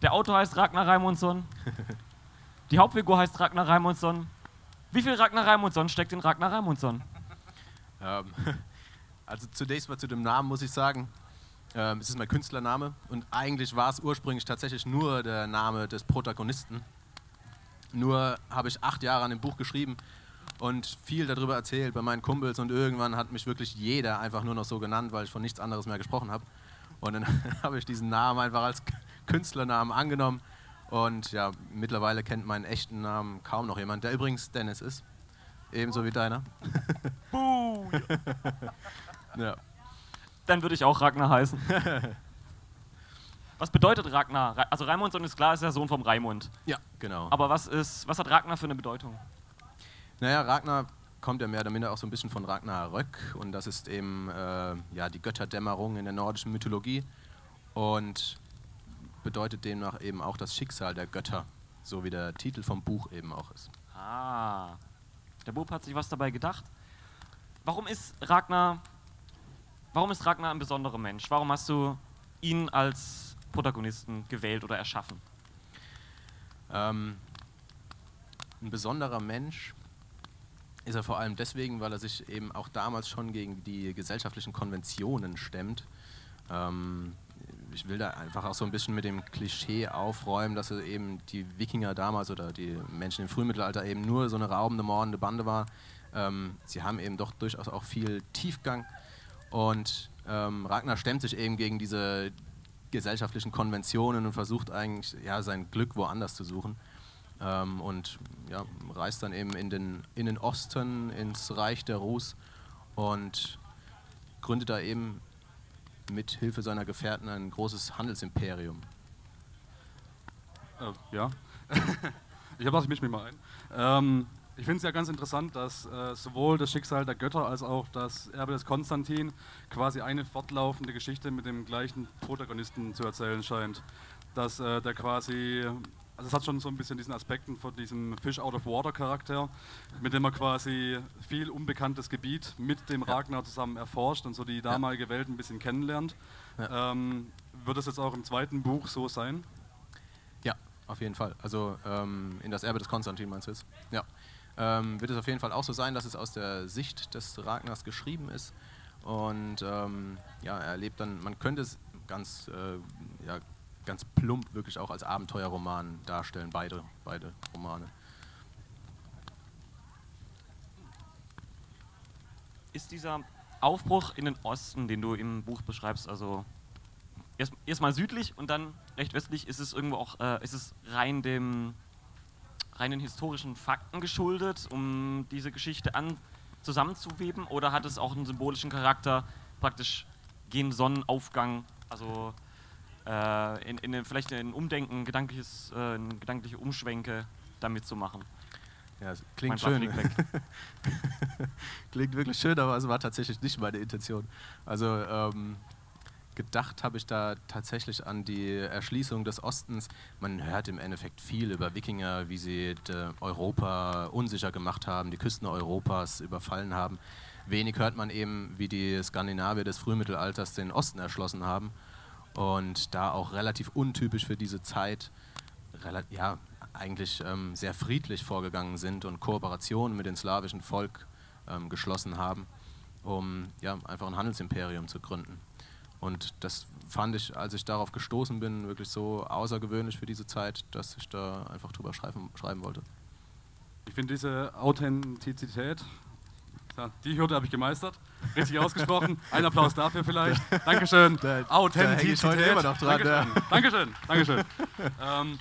Der Autor heißt Ragnar Raimundsson. Die Hauptfigur heißt Ragnar Raimundsson. Wie viel Ragnar Raimundsson steckt in Ragnar Raimundsson? Ähm, also zunächst mal zu dem Namen muss ich sagen, ähm, es ist mein Künstlername und eigentlich war es ursprünglich tatsächlich nur der Name des Protagonisten. Nur habe ich acht Jahre an dem Buch geschrieben und viel darüber erzählt bei meinen Kumpels und irgendwann hat mich wirklich jeder einfach nur noch so genannt, weil ich von nichts anderes mehr gesprochen habe. Und dann habe ich diesen Namen einfach als Künstlernamen angenommen und ja, mittlerweile kennt meinen echten Namen kaum noch jemand, der übrigens Dennis ist, ebenso wie deiner. Ja. Dann würde ich auch Ragnar heißen. Was bedeutet Ragnar? Ra- Also Raimundson ist klar, ist der Sohn vom Raimund. Ja, genau. Aber was ist, was hat Ragnar für eine Bedeutung? Naja, Ragnar kommt ja mehr oder minder auch so ein bisschen von Ragnarök und das ist eben äh, ja, die Götterdämmerung in der nordischen Mythologie und bedeutet demnach eben auch das Schicksal der Götter, so wie der Titel vom Buch eben auch ist. Ah, der Bub hat sich was dabei gedacht. Warum ist Ragnar, warum ist Ragnar ein besonderer Mensch? Warum hast du ihn als Protagonisten gewählt oder erschaffen? Ähm, ein besonderer Mensch ist er vor allem deswegen, weil er sich eben auch damals schon gegen die gesellschaftlichen Konventionen stemmt. Ähm, ich will da einfach auch so ein bisschen mit dem Klischee aufräumen, dass eben die Wikinger damals oder die Menschen im Frühmittelalter eben nur so eine raubende, mordende Bande war. Ähm, sie haben eben doch durchaus auch viel Tiefgang und ähm, Ragnar stemmt sich eben gegen diese gesellschaftlichen Konventionen und versucht eigentlich ja, sein Glück woanders zu suchen. Ähm, und ja, reist dann eben in den, in den Osten, ins Reich der Rus und gründet da eben mit Hilfe seiner Gefährten ein großes Handelsimperium. Äh, ja. ich mische mich mal ein. Ähm, ich finde es ja ganz interessant, dass äh, sowohl das Schicksal der Götter als auch das Erbe des Konstantin quasi eine fortlaufende Geschichte mit dem gleichen Protagonisten zu erzählen scheint. Dass äh, der quasi, also es hat schon so ein bisschen diesen Aspekten von diesem Fish out of Water Charakter, mit dem er quasi viel unbekanntes Gebiet mit dem Ragnar zusammen erforscht und so die damalige Welt ein bisschen kennenlernt. Ja. Ähm, wird es jetzt auch im zweiten Buch so sein? Ja, auf jeden Fall. Also ähm, in das Erbe des Konstantin meinst du jetzt? Ja. Ähm, wird es auf jeden Fall auch so sein, dass es aus der Sicht des Ragnars geschrieben ist. Und ähm, ja, er erlebt dann, man könnte es ganz, äh, ja, ganz plump wirklich auch als Abenteuerroman darstellen, beide, beide Romane. Ist dieser Aufbruch in den Osten, den du im Buch beschreibst, also erst- erstmal südlich und dann recht westlich, ist es irgendwo auch, äh, ist es rein dem rein den historischen Fakten geschuldet, um diese Geschichte an zusammenzuweben, oder hat es auch einen symbolischen Charakter, praktisch gegen Sonnenaufgang, also äh, in, in, den- vielleicht ein Umdenken, gedankliches, äh, gedankliche Umschwenke damit zu machen? Ja, es klingt schön. Klingt wirklich schön, aber es war tatsächlich nicht meine Intention. Also ähm, gedacht habe ich da tatsächlich an die Erschließung des Ostens. Man hört im Endeffekt viel über Wikinger, wie sie äh, Europa unsicher gemacht haben, die Küsten Europas überfallen haben. Wenig hört man eben, wie die Skandinavier des Frühmittelalters den Osten erschlossen haben und da auch relativ untypisch für diese Zeit ja, eigentlich ähm, sehr friedlich vorgegangen sind und Kooperationen mit dem slawischen Volk ähm, geschlossen haben, um ja, einfach ein Handelsimperium zu gründen. Und das fand ich, als ich darauf gestoßen bin, wirklich so außergewöhnlich für diese Zeit, dass ich da einfach drüber schreiben, schreiben wollte. Ich finde diese Authentizität, die Hürde habe ich gemeistert. Richtig ausgesprochen. Ein Applaus dafür vielleicht. Dankeschön. Da- da häng ich Authentizität. heute immer noch dran, Dankeschön. Dankeschön. Dankeschön. ähm,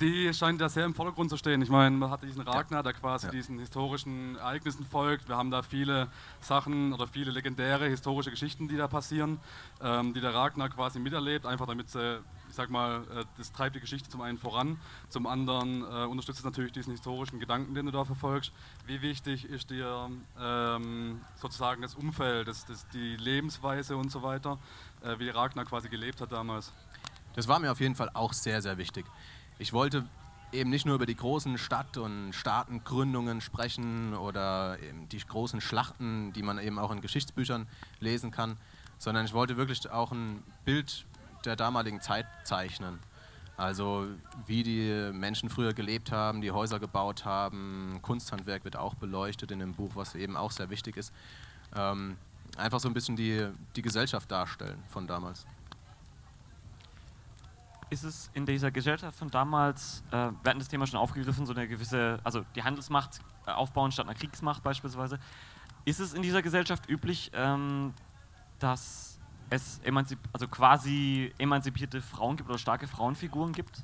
die scheint ja sehr im Vordergrund zu stehen. Ich meine, man hat diesen Ragnar, der quasi ja. diesen historischen Ereignissen folgt. Wir haben da viele Sachen oder viele legendäre historische Geschichten, die da passieren, ähm, die der Ragnar quasi miterlebt, einfach damit sie, ich sag mal, äh, das treibt die Geschichte zum einen voran, zum anderen äh, unterstützt es natürlich diesen historischen Gedanken, den du da verfolgst. Wie wichtig ist dir ähm, sozusagen das Umfeld, das, das, die Lebensweise und so weiter, äh, wie Ragnar quasi gelebt hat damals? Das war mir auf jeden Fall auch sehr, sehr wichtig. Ich wollte eben nicht nur über die großen Stadt- und Staatengründungen sprechen oder die großen Schlachten, die man eben auch in Geschichtsbüchern lesen kann, sondern ich wollte wirklich auch ein Bild der damaligen Zeit zeichnen. Also wie die Menschen früher gelebt haben, die Häuser gebaut haben, Kunsthandwerk wird auch beleuchtet in dem Buch, was eben auch sehr wichtig ist. Ähm, einfach so ein bisschen die, die Gesellschaft darstellen von damals ist es in dieser Gesellschaft von damals, äh, wir hatten das Thema schon aufgegriffen, so eine gewisse, also die Handelsmacht äh, aufbauen statt einer Kriegsmacht beispielsweise. Ist es in dieser Gesellschaft üblich, ähm, dass es emanzip also quasi emanzipierte Frauen gibt oder starke Frauenfiguren gibt?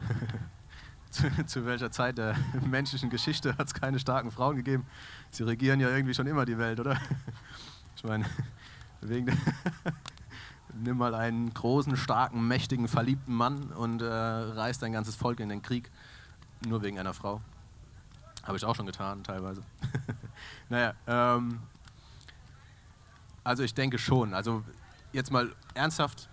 zu, zu, welcher Zeit der menschlichen Geschichte hat es keine starken Frauen gegeben? Sie regieren ja irgendwie schon immer die Welt, oder? Ich meine, wegen der nimm mal einen großen, starken, mächtigen, verliebten Mann und äh, reißt ein ganzes Volk in den Krieg, nur wegen einer Frau. Habe ich auch schon getan, teilweise. naja, ähm, also ich denke schon. Also jetzt mal ernsthaft,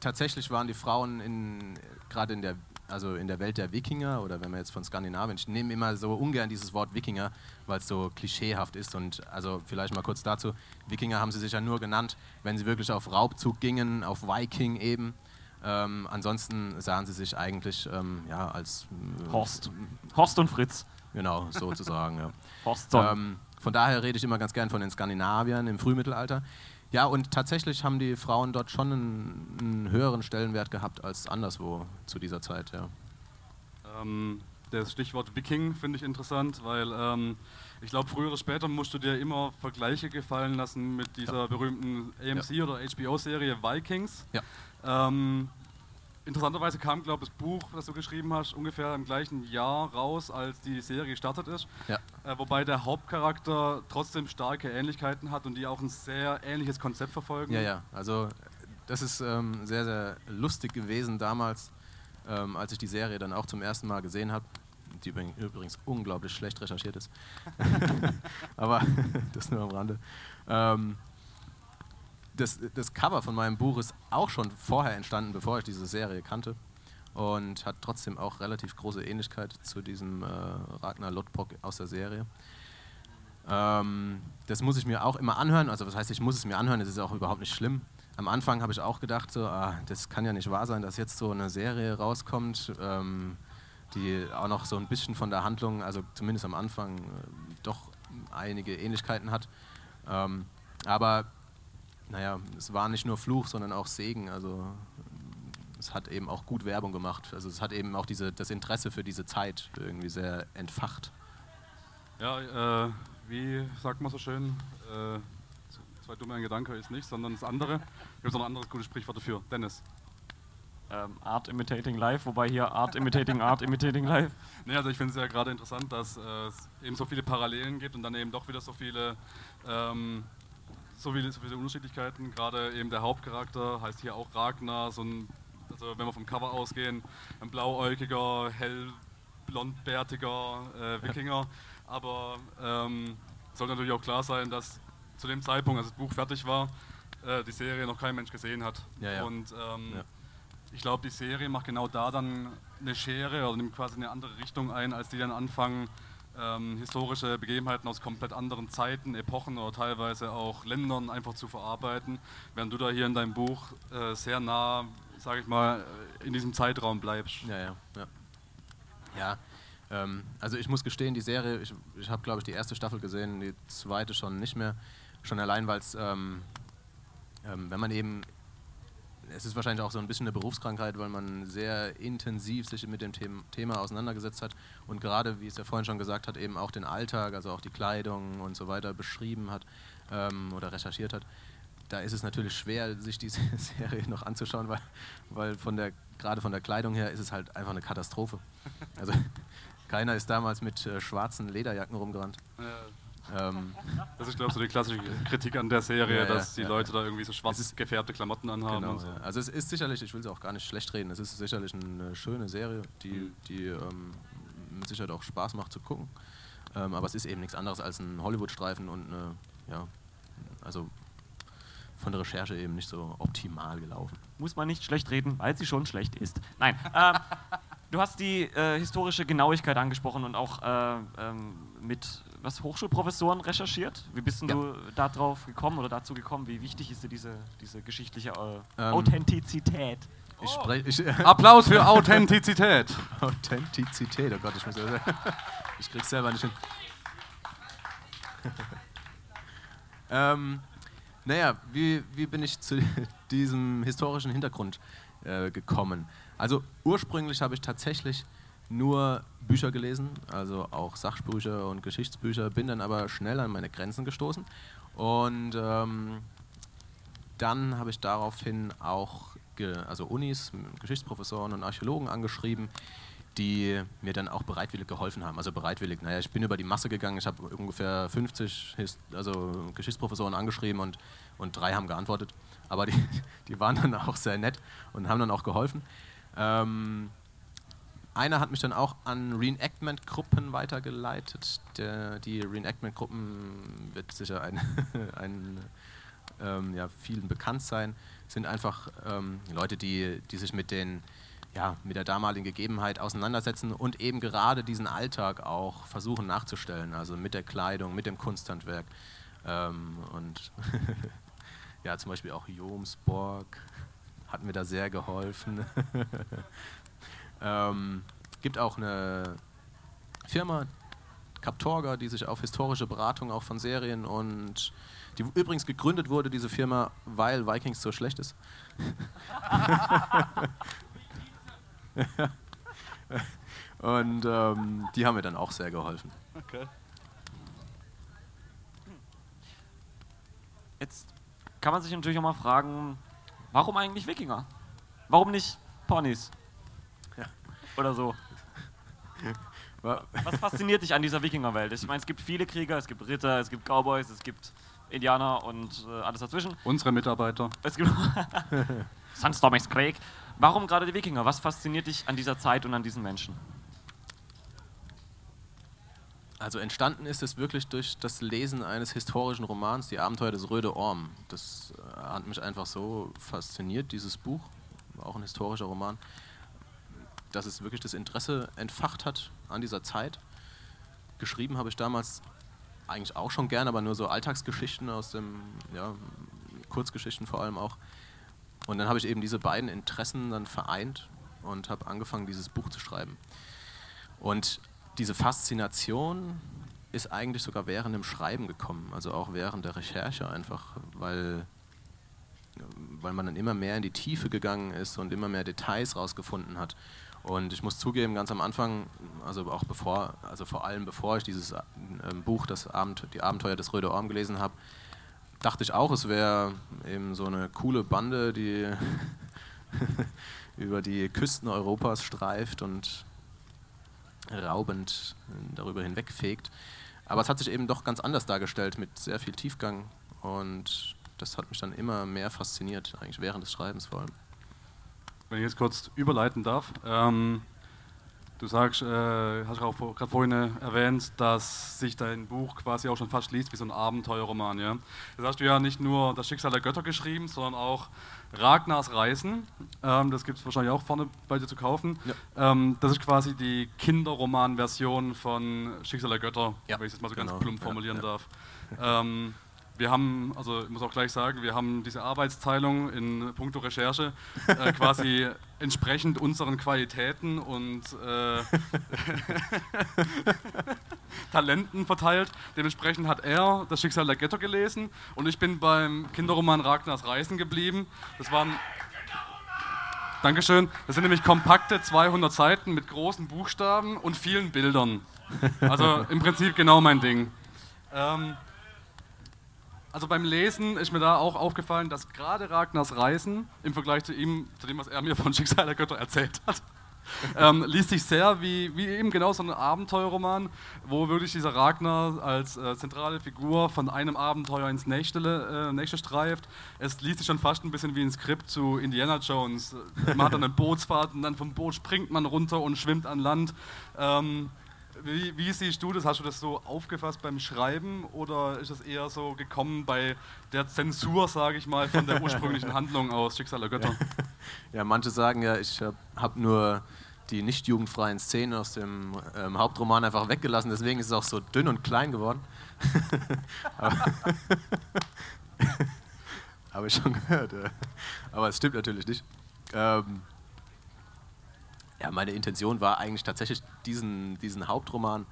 tatsächlich waren die Frauen gerade in der also in der Welt der Wikinger oder wenn man jetzt von Skandinavien, ich nehme immer so ungern dieses Wort Wikinger, weil es so klischeehaft ist und also vielleicht mal kurz dazu, Wikinger haben sie sich ja nur genannt, wenn sie wirklich auf Raubzug gingen, auf Viking eben. Ähm, ansonsten sahen sie sich eigentlich ähm, ja, als äh, Horst. Horst und Fritz. Genau, sozusagen. ja. Horst ähm, von daher rede ich immer ganz gern von den Skandinaviern im Frühmittelalter. Ja, und tatsächlich haben die Frauen dort schon einen, einen höheren Stellenwert gehabt als anderswo zu dieser Zeit, ja. Ähm, das Stichwort Viking finde ich interessant, weil ähm, ich glaube, früher oder später musst du dir immer Vergleiche gefallen lassen mit dieser ja. berühmten AMC ja. oder HBO-Serie Vikings. Ja. Ähm, interessanterweise kam, glaube ich, das Buch, das du geschrieben hast, ungefähr im gleichen Jahr raus, als die Serie gestartet ist. Ja. Äh, wobei der Hauptcharakter trotzdem starke Ähnlichkeiten hat und die auch ein sehr ähnliches Konzept verfolgen. Ja, ja. Also das ist ähm, sehr, sehr lustig gewesen damals, ähm, als ich die Serie dann auch zum ersten Mal gesehen habe. Die übrigens unglaublich schlecht recherchiert ist. Aber das nur am Rande. Ähm, das, das Cover von meinem Buch ist auch schon vorher entstanden, bevor ich diese Serie kannte. Und hat trotzdem auch relativ große Ähnlichkeit zu diesem äh, Ragnar Lodbrok aus der Serie. Ähm, das muss ich mir auch immer anhören. Also, was heißt, ich muss es mir anhören, das ist auch überhaupt nicht schlimm. Am Anfang habe ich auch gedacht, so, ah, das kann ja nicht wahr sein, dass jetzt so eine Serie rauskommt, ähm, die auch noch so ein bisschen von der Handlung, also zumindest am Anfang, äh, doch einige Ähnlichkeiten hat. Ähm, aber naja, es war nicht nur Fluch, sondern auch Segen. Also es hat eben auch gut Werbung gemacht. Also es hat eben auch diese, das Interesse für diese Zeit irgendwie sehr entfacht. Ja, äh, wie sagt man so schön, äh, zwei dumme ein Gedanke ist nicht, sondern das andere. Ich habe noch ein anderes gutes Sprichwort dafür. Dennis. Ähm, Art imitating life, wobei hier Art imitating Art imitating life. Nee, also ich finde es ja gerade interessant, dass äh, es eben so viele Parallelen gibt und dann eben doch wieder so viele ähm, so viele, so viele Unterschiedlichkeiten. Gerade eben der Hauptcharakter heißt hier auch Ragnar, so ein, also wenn wir vom Cover ausgehen, ein blauäugiger, hellblondbärtiger äh, Wikinger. Aber ähm, sollte natürlich auch klar sein, dass zu dem Zeitpunkt, als das Buch fertig war, äh, die Serie noch kein Mensch gesehen hat. Ja, ja. Und ähm, ja. ich glaube, die Serie macht genau da dann eine Schere oder nimmt quasi eine andere Richtung ein, als die dann anfangen, ähm, historische Begebenheiten aus komplett anderen Zeiten, Epochen oder teilweise auch Ländern einfach zu verarbeiten, während du da hier in deinem Buch äh, sehr nah, sage ich mal, in diesem Zeitraum bleibst. Ja, ja, ja. Ja, ähm, also ich muss gestehen, die Serie, ich, ich habe glaube ich die erste Staffel gesehen, die zweite schon nicht mehr, schon allein, weil es, ähm, ähm, wenn man eben es ist wahrscheinlich auch so ein bisschen eine Berufskrankheit, weil man sehr intensiv sich mit dem Thema auseinandergesetzt hat und gerade, wie es ja vorhin schon gesagt hat, eben auch den Alltag, also auch die Kleidung und so weiter beschrieben hat ähm, oder recherchiert hat. da ist es natürlich schwer, sich diese Serie noch anzuschauen, weil, weil von der, gerade von der Kleidung her ist es halt einfach eine Katastrophe. Also keiner ist damals mit äh, schwarzen Lederjacken rumgerannt. Ähm, das ist, glaube ich, so die klassische Kritik an der Serie, ja, dass die ja, Leute da irgendwie so schwarz gefärbte Klamotten anhaben. Genau, so. Also es ist sicherlich, ich will es auch gar nicht schlecht reden, es ist sicherlich eine schöne Serie, die, mhm. die ähm, mit Sicherheit auch Spaß macht zu gucken. Ähm, aber es ist eben nichts anderes als ein Hollywood-Streifen und eine, ja, also von der Recherche eben nicht so optimal gelaufen. Muss man nicht schlecht reden, weil sie schon schlecht ist. Nein. ähm, du hast die äh, historische Genauigkeit angesprochen und auch äh, ähm, mit was Hochschulprofessoren recherchiert. Wie bist ja. du darauf gekommen oder dazu gekommen? Wie wichtig ist dir diese, diese geschichtliche äh, ähm, Authentizität? Ich, Applaus für Authentizität. Authentizität, oh Gott, ich muss ich krieg's selber nicht hin. ähm, naja, wie, wie bin ich zu diesem historischen Hintergrund äh, gekommen? Also ursprünglich habe ich tatsächlich nur Bücher gelesen, also auch Sachbücher und Geschichtsbücher, bin dann aber schnell an meine Grenzen gestoßen und ähm, dann habe ich daraufhin auch also Unis, Geschichtsprofessoren und Archäologen angeschrieben, die mir dann auch bereitwillig geholfen haben. Also bereitwillig, naja, ich bin über die Masse gegangen, ich habe ungefähr 50 Hist also Geschichtsprofessoren angeschrieben und, und drei haben geantwortet. Aber die, die waren dann auch sehr nett und haben dann auch geholfen. Ähm, einer hat mich dann auch an Reenactment-Gruppen weitergeleitet. Der, die Reenactment-Gruppen wird sicher ein, ein ähm, ja, vielen bekannt sein. Sind einfach ähm, Leute, die, die sich mit den ja, mit der damaligen Gegebenheit auseinandersetzen und eben gerade diesen Alltag auch versuchen nachzustellen, also mit der Kleidung, mit dem Kunsthandwerk. Ähm, und ja, zum Beispiel auch Jomsborg hat mir da sehr geholfen. ähm, gibt auch eine Firma, Captorga, die sich auf historische Beratung auch von Serien und die übrigens gegründet wurde, diese Firma, weil Vikings so schlecht ist. Und ähm, die haben mir dann auch sehr geholfen. Okay. Jetzt kann man sich natürlich auch mal fragen, warum eigentlich Wikinger? Warum nicht Ponys? Oder so. Was fasziniert dich an dieser Wikingerwelt? Ich meine, es gibt viele Krieger, es gibt Ritter, es gibt Cowboys, es gibt Indianer und äh, alles dazwischen. Unsere Mitarbeiter. Es gibt Sunstormings Krieg. Warum gerade die Wikinger? Was fasziniert dich an dieser Zeit und an diesen Menschen? Also entstanden ist es wirklich durch das Lesen eines historischen Romans, Die Abenteuer des Röde Orm. Das äh, hat mich einfach so fasziniert, dieses Buch, auch ein historischer Roman, dass es wirklich das Interesse entfacht hat an dieser Zeit. Geschrieben habe ich damals eigentlich auch schon gern, aber nur so Alltagsgeschichten aus dem, ja, Kurzgeschichten vor allem auch. Und dann habe ich eben diese beiden Interessen dann vereint und habe angefangen, dieses Buch zu schreiben. Und diese Faszination ist eigentlich sogar während dem Schreiben gekommen, also auch während der Recherche einfach, weil, weil man dann immer mehr in die Tiefe gegangen ist und immer mehr Details rausgefunden hat. Und ich muss zugeben, ganz am Anfang, also auch bevor, also vor allem bevor ich dieses äh, Buch, das Abend, die Abenteuer des Röde Orm gelesen habe, dachte ich auch, es wäre eben so eine coole Bande, die über die Küsten Europas streift und raubend darüber hinwegfegt. Aber es hat sich eben doch ganz anders dargestellt, mit sehr viel Tiefgang. Und das hat mich dann immer mehr fasziniert, eigentlich während des Schreibens vor allem. Wenn ich jetzt kurz überleiten darf. Ähm, Du sagst, äh, hast auch gerade vorhin erwähnt, dass sich dein Buch quasi auch schon fast liest wie so ein Abenteuerroman. Ja? Das hast du ja nicht nur das Schicksal der Götter geschrieben, sondern auch Ragnars Reisen. Ähm, das gibt es wahrscheinlich auch vorne bei dir zu kaufen. Ja. Ähm, das ist quasi die Kinderroman-Version von Schicksal der Götter, ja. wenn ich das mal so ganz genau. plump formulieren ja, darf. Wir haben, also ich muss auch gleich sagen, wir haben diese Arbeitsteilung in puncto Recherche äh, quasi entsprechend unseren Qualitäten und äh, Talenten verteilt. Dementsprechend hat er das Schicksal der Götter gelesen und ich bin beim Kinderroman Ragnars Reisen geblieben. Das waren Dankeschön. Das sind nämlich kompakte 200 Seiten mit großen Buchstaben und vielen Bildern. Also im Prinzip genau mein Ding. Ähm, Also beim Lesen ist mir da auch aufgefallen, dass gerade Ragnars Reisen im Vergleich zu ihm, zu dem, was er mir von Schicksal der Götter erzählt hat, ähm, liest sich sehr wie, wie eben genau so ein Abenteuerroman, wo wirklich dieser Ragnar als äh, zentrale Figur von einem Abenteuer ins nächste, äh, nächste streift. Es liest sich schon fast ein bisschen wie ein Skript zu Indiana Jones. Man hat dann eine Bootsfahrt und dann vom Boot springt man runter und schwimmt an Land. Ähm, wie, wie, siehst du das? Hast du das so aufgefasst beim Schreiben oder ist das eher so gekommen bei der Zensur, sage ich mal, von der ursprünglichen Handlung aus Schicksal der Götter? Ja, manche sagen ja, ich habe hab nur die nicht jugendfreien Szenen aus dem ähm, Hauptroman einfach weggelassen, deswegen ist es auch so dünn und klein geworden. Habe ich schon gehört. Ja. Aber es stimmt natürlich nicht. Ähm, ja, meine Intention war eigentlich tatsächlich, diesen, diesen Hauptroman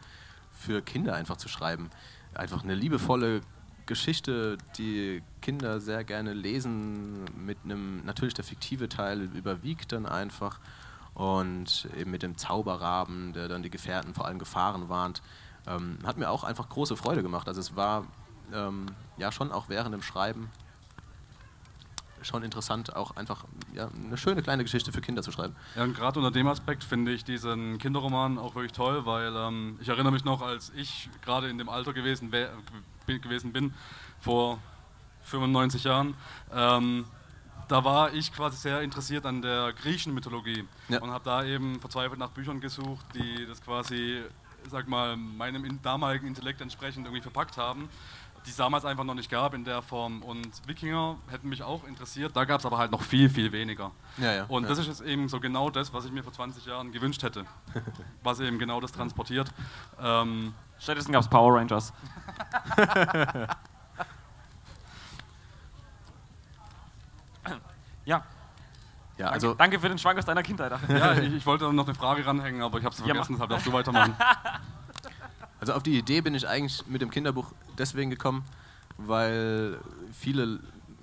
für Kinder einfach zu schreiben. Einfach eine liebevolle Geschichte, die Kinder sehr gerne lesen, mit einem, natürlich der fiktive Teil überwiegt dann einfach und eben mit dem Zauberraben, der dann die Gefährten vor allem Gefahren warnt, ähm, hat mir auch einfach große Freude gemacht. Also es war ähm, ja schon auch während dem Schreiben schon interessant, auch einfach ja, eine schöne kleine Geschichte für Kinder zu schreiben. Ja, und gerade unter dem Aspekt finde ich diesen Kinderroman auch wirklich toll, weil ähm, ich erinnere mich noch, als ich gerade in dem Alter gewesen, gewesen bin, vor 95 Jahren, ähm, da war ich quasi sehr interessiert an der griechischen Mythologie ja. und habe da eben verzweifelt nach Büchern gesucht, die das quasi, sag mal, meinem damaligen Intellekt entsprechend irgendwie verpackt haben die es damals einfach noch nicht gab in der Form. Und Wikinger hätten mich auch interessiert, da gab es aber halt noch viel, viel weniger. Ja, ja, und ja. das ist jetzt eben so genau das, was ich mir vor 20 Jahren gewünscht hätte. was eben genau das transportiert. Ähm, Stattdessen gab es Power Rangers. ja. Ja, also danke, danke, für den Schwank aus deiner Kindheit. ja, ich, ich wollte noch eine Frage ranhängen, aber ich habe es vergessen, deshalb darfst du weitermachen. Also auf die Idee bin ich eigentlich mit dem Kinderbuch deswegen gekommen, weil viele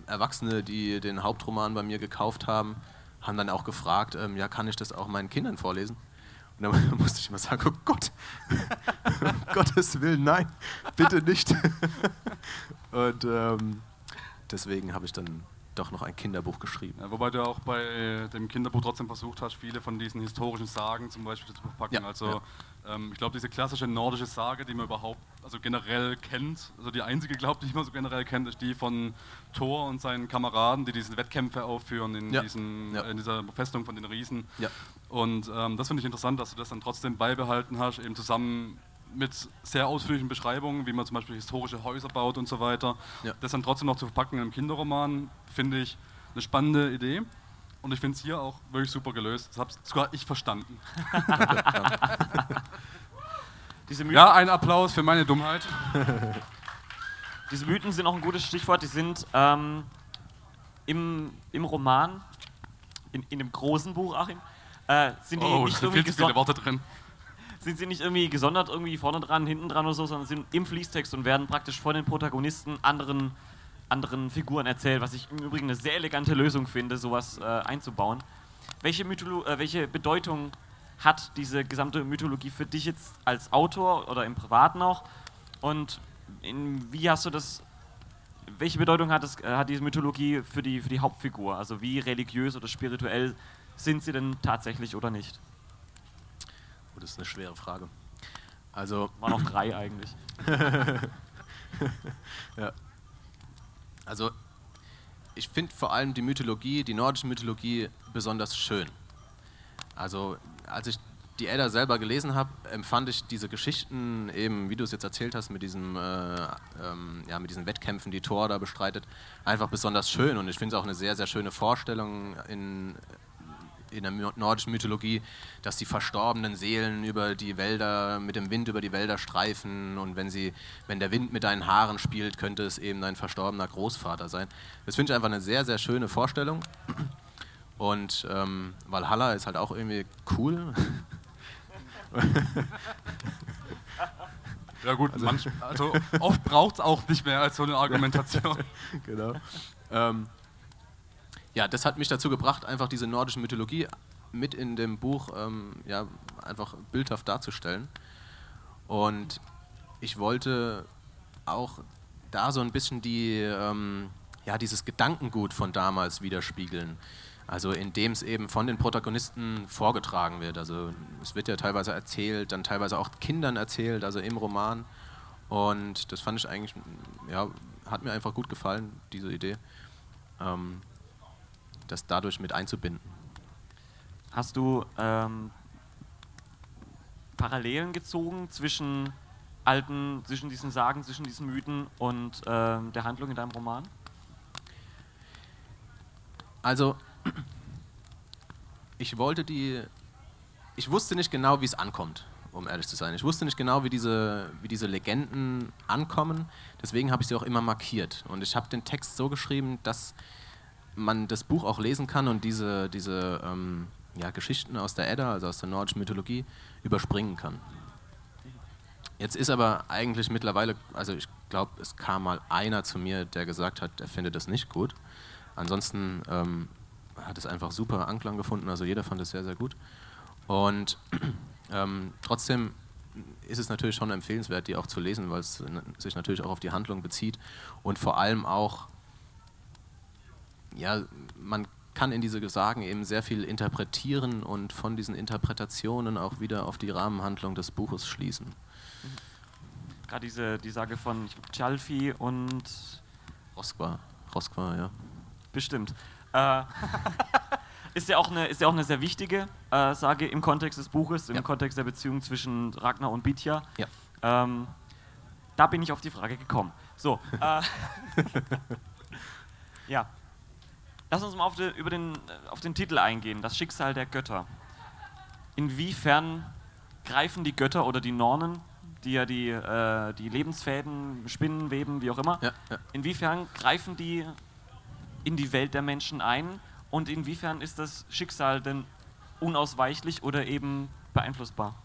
Erwachsene, die den Hauptroman bei mir gekauft haben, haben dann auch gefragt, ähm, ja, kann ich das auch meinen Kindern vorlesen? Und dann musste ich immer sagen, oh Gott, um Gottes Willen, nein, bitte nicht. Und ähm, deswegen habe ich dann doch noch ein Kinderbuch geschrieben. Ja, wobei du auch bei dem Kinderbuch trotzdem versucht hast, viele von diesen historischen Sagen zum Beispiel zu verpacken. Ja, also ja. Ähm, ich glaube, diese klassische nordische Sage, die man überhaupt, also generell kennt, also die einzige, glaube ich, die man so generell kennt, ist die von Thor und seinen Kameraden, die diese Wettkämpfe aufführen in, ja. Diesen, ja. in dieser Festung von den Riesen. Ja. Und ähm, das finde ich interessant, dass du das dann trotzdem beibehalten hast, eben zusammen mit sehr ausführlichen Beschreibungen, wie man zum Beispiel historische Häuser baut und so weiter. Das dann trotzdem noch zu verpacken in einem Kinderroman, finde ich eine spannende Idee. Und ich finde es hier auch wirklich super gelöst. Das habe sogar ich verstanden. ja, ein Applaus für meine Dummheit. Diese Mythen sind auch ein gutes Stichwort. Die sind ähm, im, im Roman, in, in dem großen Buch, Achim, äh, sind die oh, nicht irgendwie viel zu viele Worte drin. Sind sie nicht irgendwie gesondert irgendwie vorne dran, hinten dran oder so, sondern sind im Fließtext und werden praktisch von den Protagonisten anderen anderen Figuren erzählt, was ich im Übrigen eine sehr elegante Lösung finde, sowas äh, einzubauen. Welche, Mytholo äh, welche Bedeutung hat diese gesamte Mythologie für dich jetzt als Autor oder im Privaten auch? Und in, wie hast du das, welche Bedeutung hat, es, äh, hat diese Mythologie für die, für die Hauptfigur? Also wie religiös oder spirituell sind sie denn tatsächlich oder nicht? Oh, das ist eine schwere Frage. Also. Waren auch drei eigentlich. ja. Also ich finde vor allem die Mythologie, die nordische Mythologie besonders schön. Also als ich die Edda selber gelesen habe, empfand ich diese Geschichten eben, wie du es jetzt erzählt hast, mit, diesem, äh, ähm, ja, mit diesen Wettkämpfen, die Thor da bestreitet, einfach besonders schön. Und ich finde es auch eine sehr, sehr schöne Vorstellung in, in der nordischen Mythologie, dass die verstorbenen Seelen über die Wälder, mit dem Wind über die Wälder streifen und wenn, sie, wenn der Wind mit deinen Haaren spielt, könnte es eben dein verstorbener Großvater sein. Das finde ich einfach eine sehr, sehr schöne Vorstellung. Und ähm, Valhalla ist halt auch irgendwie cool. Ja gut, also, manch, also oft braucht es auch nicht mehr als so eine Argumentation. genau. Ähm, ja, das hat mich dazu gebracht, einfach diese nordische Mythologie mit in dem Buch ähm, ja, einfach bildhaft darzustellen. Und ich wollte auch da so ein bisschen die, ähm, ja, dieses Gedankengut von damals widerspiegeln. Also indem es eben von den Protagonisten vorgetragen wird. Also es wird ja teilweise erzählt, dann teilweise auch Kindern erzählt, also im Roman. Und das fand ich eigentlich, ja, hat mir einfach gut gefallen, diese Idee, ähm, das dadurch mit einzubinden. Hast du ähm, Parallelen gezogen zwischen alten, zwischen diesen Sagen, zwischen diesen Mythen und ähm, der Handlung in deinem Roman? Also, ich wollte die. Ich wusste nicht genau, wie es ankommt, um ehrlich zu sein. Ich wusste nicht genau, wie diese, wie diese Legenden ankommen. Deswegen habe ich sie auch immer markiert. Und ich habe den Text so geschrieben, dass man das Buch auch lesen kann und diese, diese ähm, ja, Geschichten aus der Edda, also aus der nordischen Mythologie, überspringen kann. Jetzt ist aber eigentlich mittlerweile, also ich glaube, es kam mal einer zu mir, der gesagt hat, er findet das nicht gut. Ansonsten ähm, hat es einfach super Anklang gefunden, also jeder fand es sehr, sehr gut. Und ähm, trotzdem ist es natürlich schon empfehlenswert, die auch zu lesen, weil es sich natürlich auch auf die Handlung bezieht und vor allem auch, ja, man kann in diese Sagen eben sehr viel interpretieren und von diesen Interpretationen auch wieder auf die Rahmenhandlung des Buches schließen. Gerade diese die Sage von Chalfi und Roskva, Roskva, ja. Bestimmt. Äh, ist, ja auch eine, ist ja auch eine sehr wichtige äh, Sage im Kontext des Buches, im Ja. Kontext der Beziehung zwischen Ragnar und Bitya. Ja. Ähm, da bin ich auf die Frage gekommen. So. Äh, ja. Lass uns mal auf, den, über den, äh, auf den Titel eingehen, das Schicksal der Götter. Inwiefern greifen die Götter oder die Nornen, die ja die, äh, die Lebensfäden spinnen, weben, wie auch immer, Ja, ja. inwiefern greifen die in die Welt der Menschen ein und inwiefern ist das Schicksal denn unausweichlich oder eben beeinflussbar?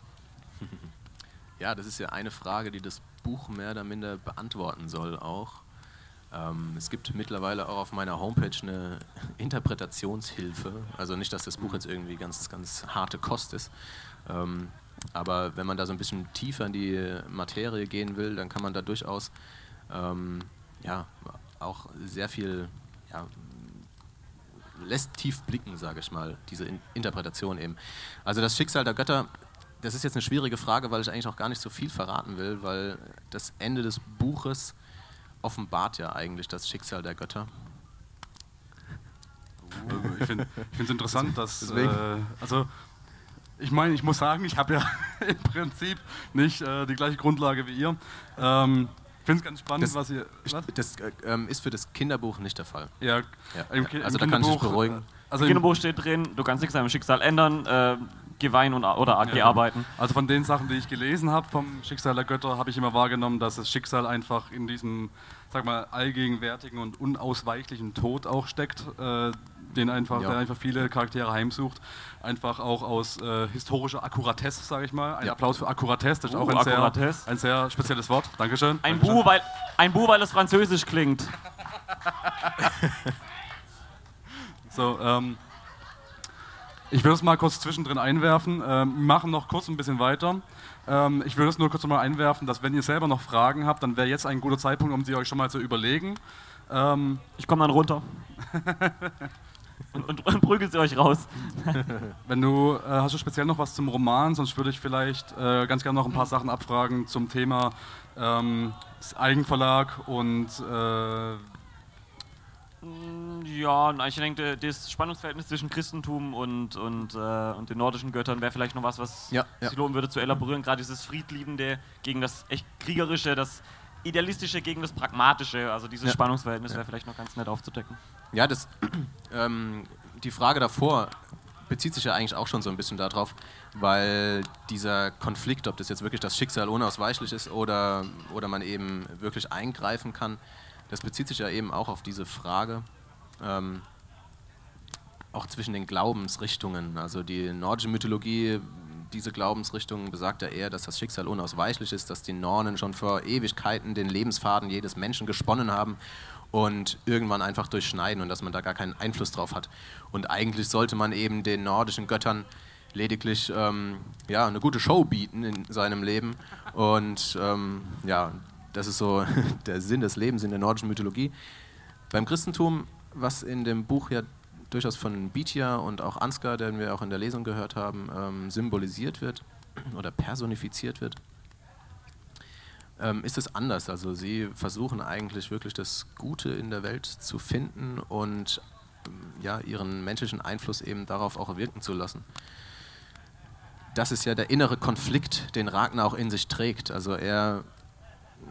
Ja, das ist ja eine Frage, die das Buch mehr oder minder beantworten soll auch. Ähm, es gibt mittlerweile auch auf meiner Homepage eine Interpretationshilfe. Also nicht, dass das Buch jetzt irgendwie ganz, ganz harte Kost ist. Ähm, aber wenn man da so ein bisschen tiefer in die Materie gehen will, dann kann man da durchaus ähm, ja, auch sehr viel ja, lässt tief blicken, sage ich mal, diese in Interpretation eben. Also das Schicksal der Götter, das ist jetzt eine schwierige Frage, weil ich eigentlich auch gar nicht so viel verraten will, weil das Ende des Buches offenbart ja eigentlich das Schicksal der Götter. Ich finde es interessant, dass. Äh, also, ich meine, ich muss sagen, ich habe ja im Prinzip nicht äh, die gleiche Grundlage wie ihr. Ähm, ich finde es ganz spannend, Das- was ihr. Was? Das äh, ähm, ist für das Kinderbuch nicht der Fall. Ja, Ja, im ja. Also da kann ich dich Kinderbuch, beruhigen. äh, Also Im im, Kinderbuch steht drin, du kannst nichts an deinem Schicksal ändern, äh, geh weinen und, oder geh arbeiten. Also von den Sachen, die ich gelesen habe vom Schicksal der Götter, habe ich immer wahrgenommen, dass das Schicksal einfach in diesem, sag mal, allgegenwärtigen und unausweichlichen Tod auch steckt, äh, den einfach, Ja. der einfach viele Charaktere heimsucht. Einfach auch aus äh, historischer Akkuratesse, sage ich mal. Ein Ja. Applaus für Akkuratesse, das ist Uh, auch ein sehr, ein sehr spezielles Wort. Dankeschön. Ein Dankeschön. Bu, weil, ein Bu, weil es französisch klingt. So, ähm, ich würde es mal kurz zwischendrin einwerfen. Ähm, wir machen noch kurz ein bisschen weiter. Ähm, ich würde es nur kurz mal einwerfen, dass wenn ihr selber noch Fragen habt, dann wäre jetzt ein guter Zeitpunkt, um sie euch schon mal zu überlegen. Ähm, Ich komme dann runter. und, und, und prügel sie euch raus. wenn du, äh, hast du speziell noch was zum Roman, sonst würde ich vielleicht äh, ganz gerne noch ein paar Sachen abfragen zum Thema Eigenverlag und äh, Mm, Ja, ich denke, das Spannungsverhältnis zwischen Christentum und, und, äh, und den nordischen Göttern wäre vielleicht noch was, was Ja, ja. sich lohnen würde zu elaborieren. Gerade dieses Friedliebende gegen das echt Kriegerische, das Idealistische gegen das Pragmatische. Also dieses Ja. Spannungsverhältnis wäre vielleicht noch ganz nett aufzudecken. Ja, das, ähm, die Frage davor bezieht sich ja eigentlich auch schon so ein bisschen darauf, weil dieser Konflikt, ob das jetzt wirklich das Schicksal unausweichlich ist oder, oder man eben wirklich eingreifen kann, das bezieht sich ja eben auch auf diese Frage, ähm, auch zwischen den Glaubensrichtungen. Also die nordische Mythologie, diese Glaubensrichtung besagt ja eher, dass das Schicksal unausweichlich ist, dass die Nornen schon vor Ewigkeiten den Lebensfaden jedes Menschen gesponnen haben und irgendwann einfach durchschneiden und dass man da gar keinen Einfluss drauf hat. Und eigentlich sollte man eben den nordischen Göttern lediglich ähm, ja, eine gute Show bieten in seinem Leben und ähm, ja, das ist so der Sinn des Lebens in der nordischen Mythologie. Beim Christentum, was in dem Buch ja durchaus von Bitya und auch Ansgar, den wir auch in der Lesung gehört haben, ähm, symbolisiert wird oder personifiziert wird, ähm, ist es anders. Also sie versuchen eigentlich wirklich das Gute in der Welt zu finden und ähm, ja, ihren menschlichen Einfluss eben darauf auch wirken zu lassen. Das ist ja der innere Konflikt, den Ragnar auch in sich trägt. Also er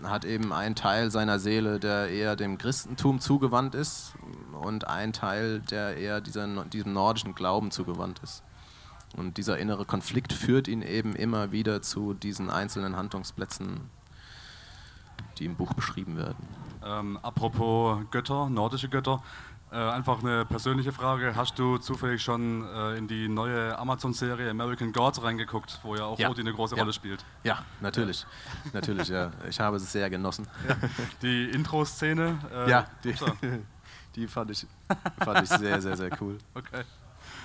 hat eben einen Teil seiner Seele, der eher dem Christentum zugewandt ist und einen Teil, der eher dieser, diesem nordischen Glauben zugewandt ist. Und dieser innere Konflikt führt ihn eben immer wieder zu diesen einzelnen Handlungsplätzen, die im Buch beschrieben werden. Ähm, apropos Götter, nordische Götter, äh, einfach eine persönliche Frage. Hast du zufällig schon äh, in die neue Amazon-Serie American Gods reingeguckt, wo ja auch Ja. Odin eine große Ja. Rolle spielt? Ja, natürlich. natürlich, ja. Ich habe es sehr genossen. Die Intro-Szene? äh, Ja, die, die fand, ich, fand ich sehr, sehr, sehr cool. okay.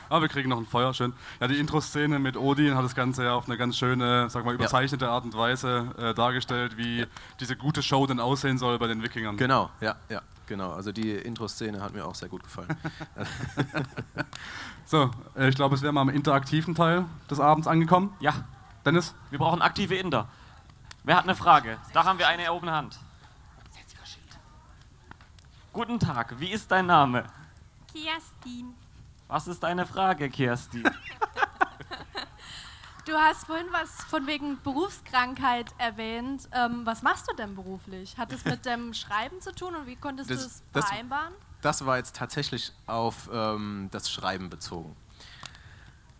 Aber wir kriegen noch ein Feuer, schön. Ja, die Intro-Szene mit Odin hat das Ganze ja auf eine ganz schöne, sag mal, überzeichnete Art und Weise äh, dargestellt, wie diese gute Show denn aussehen soll bei den Wikingern. Genau, ja, ja, genau. Also die Intro-Szene hat mir auch sehr gut gefallen. So, äh, ich glaube, es wäre mal am interaktiven Teil des Abends angekommen. Ja, Dennis? wir brauchen aktive Inder. Wer hat eine Frage? Da haben wir eine erhobene Hand. Guten Tag, wie ist dein Name? Kerstin, Was ist deine Frage, Kirsty? du hast vorhin was von wegen Berufskrankheit erwähnt. Ähm, was machst du denn beruflich? Hat es mit dem Schreiben zu tun und wie konntest Das- du es das- vereinbaren? Das war jetzt tatsächlich auf ähm, das Schreiben bezogen.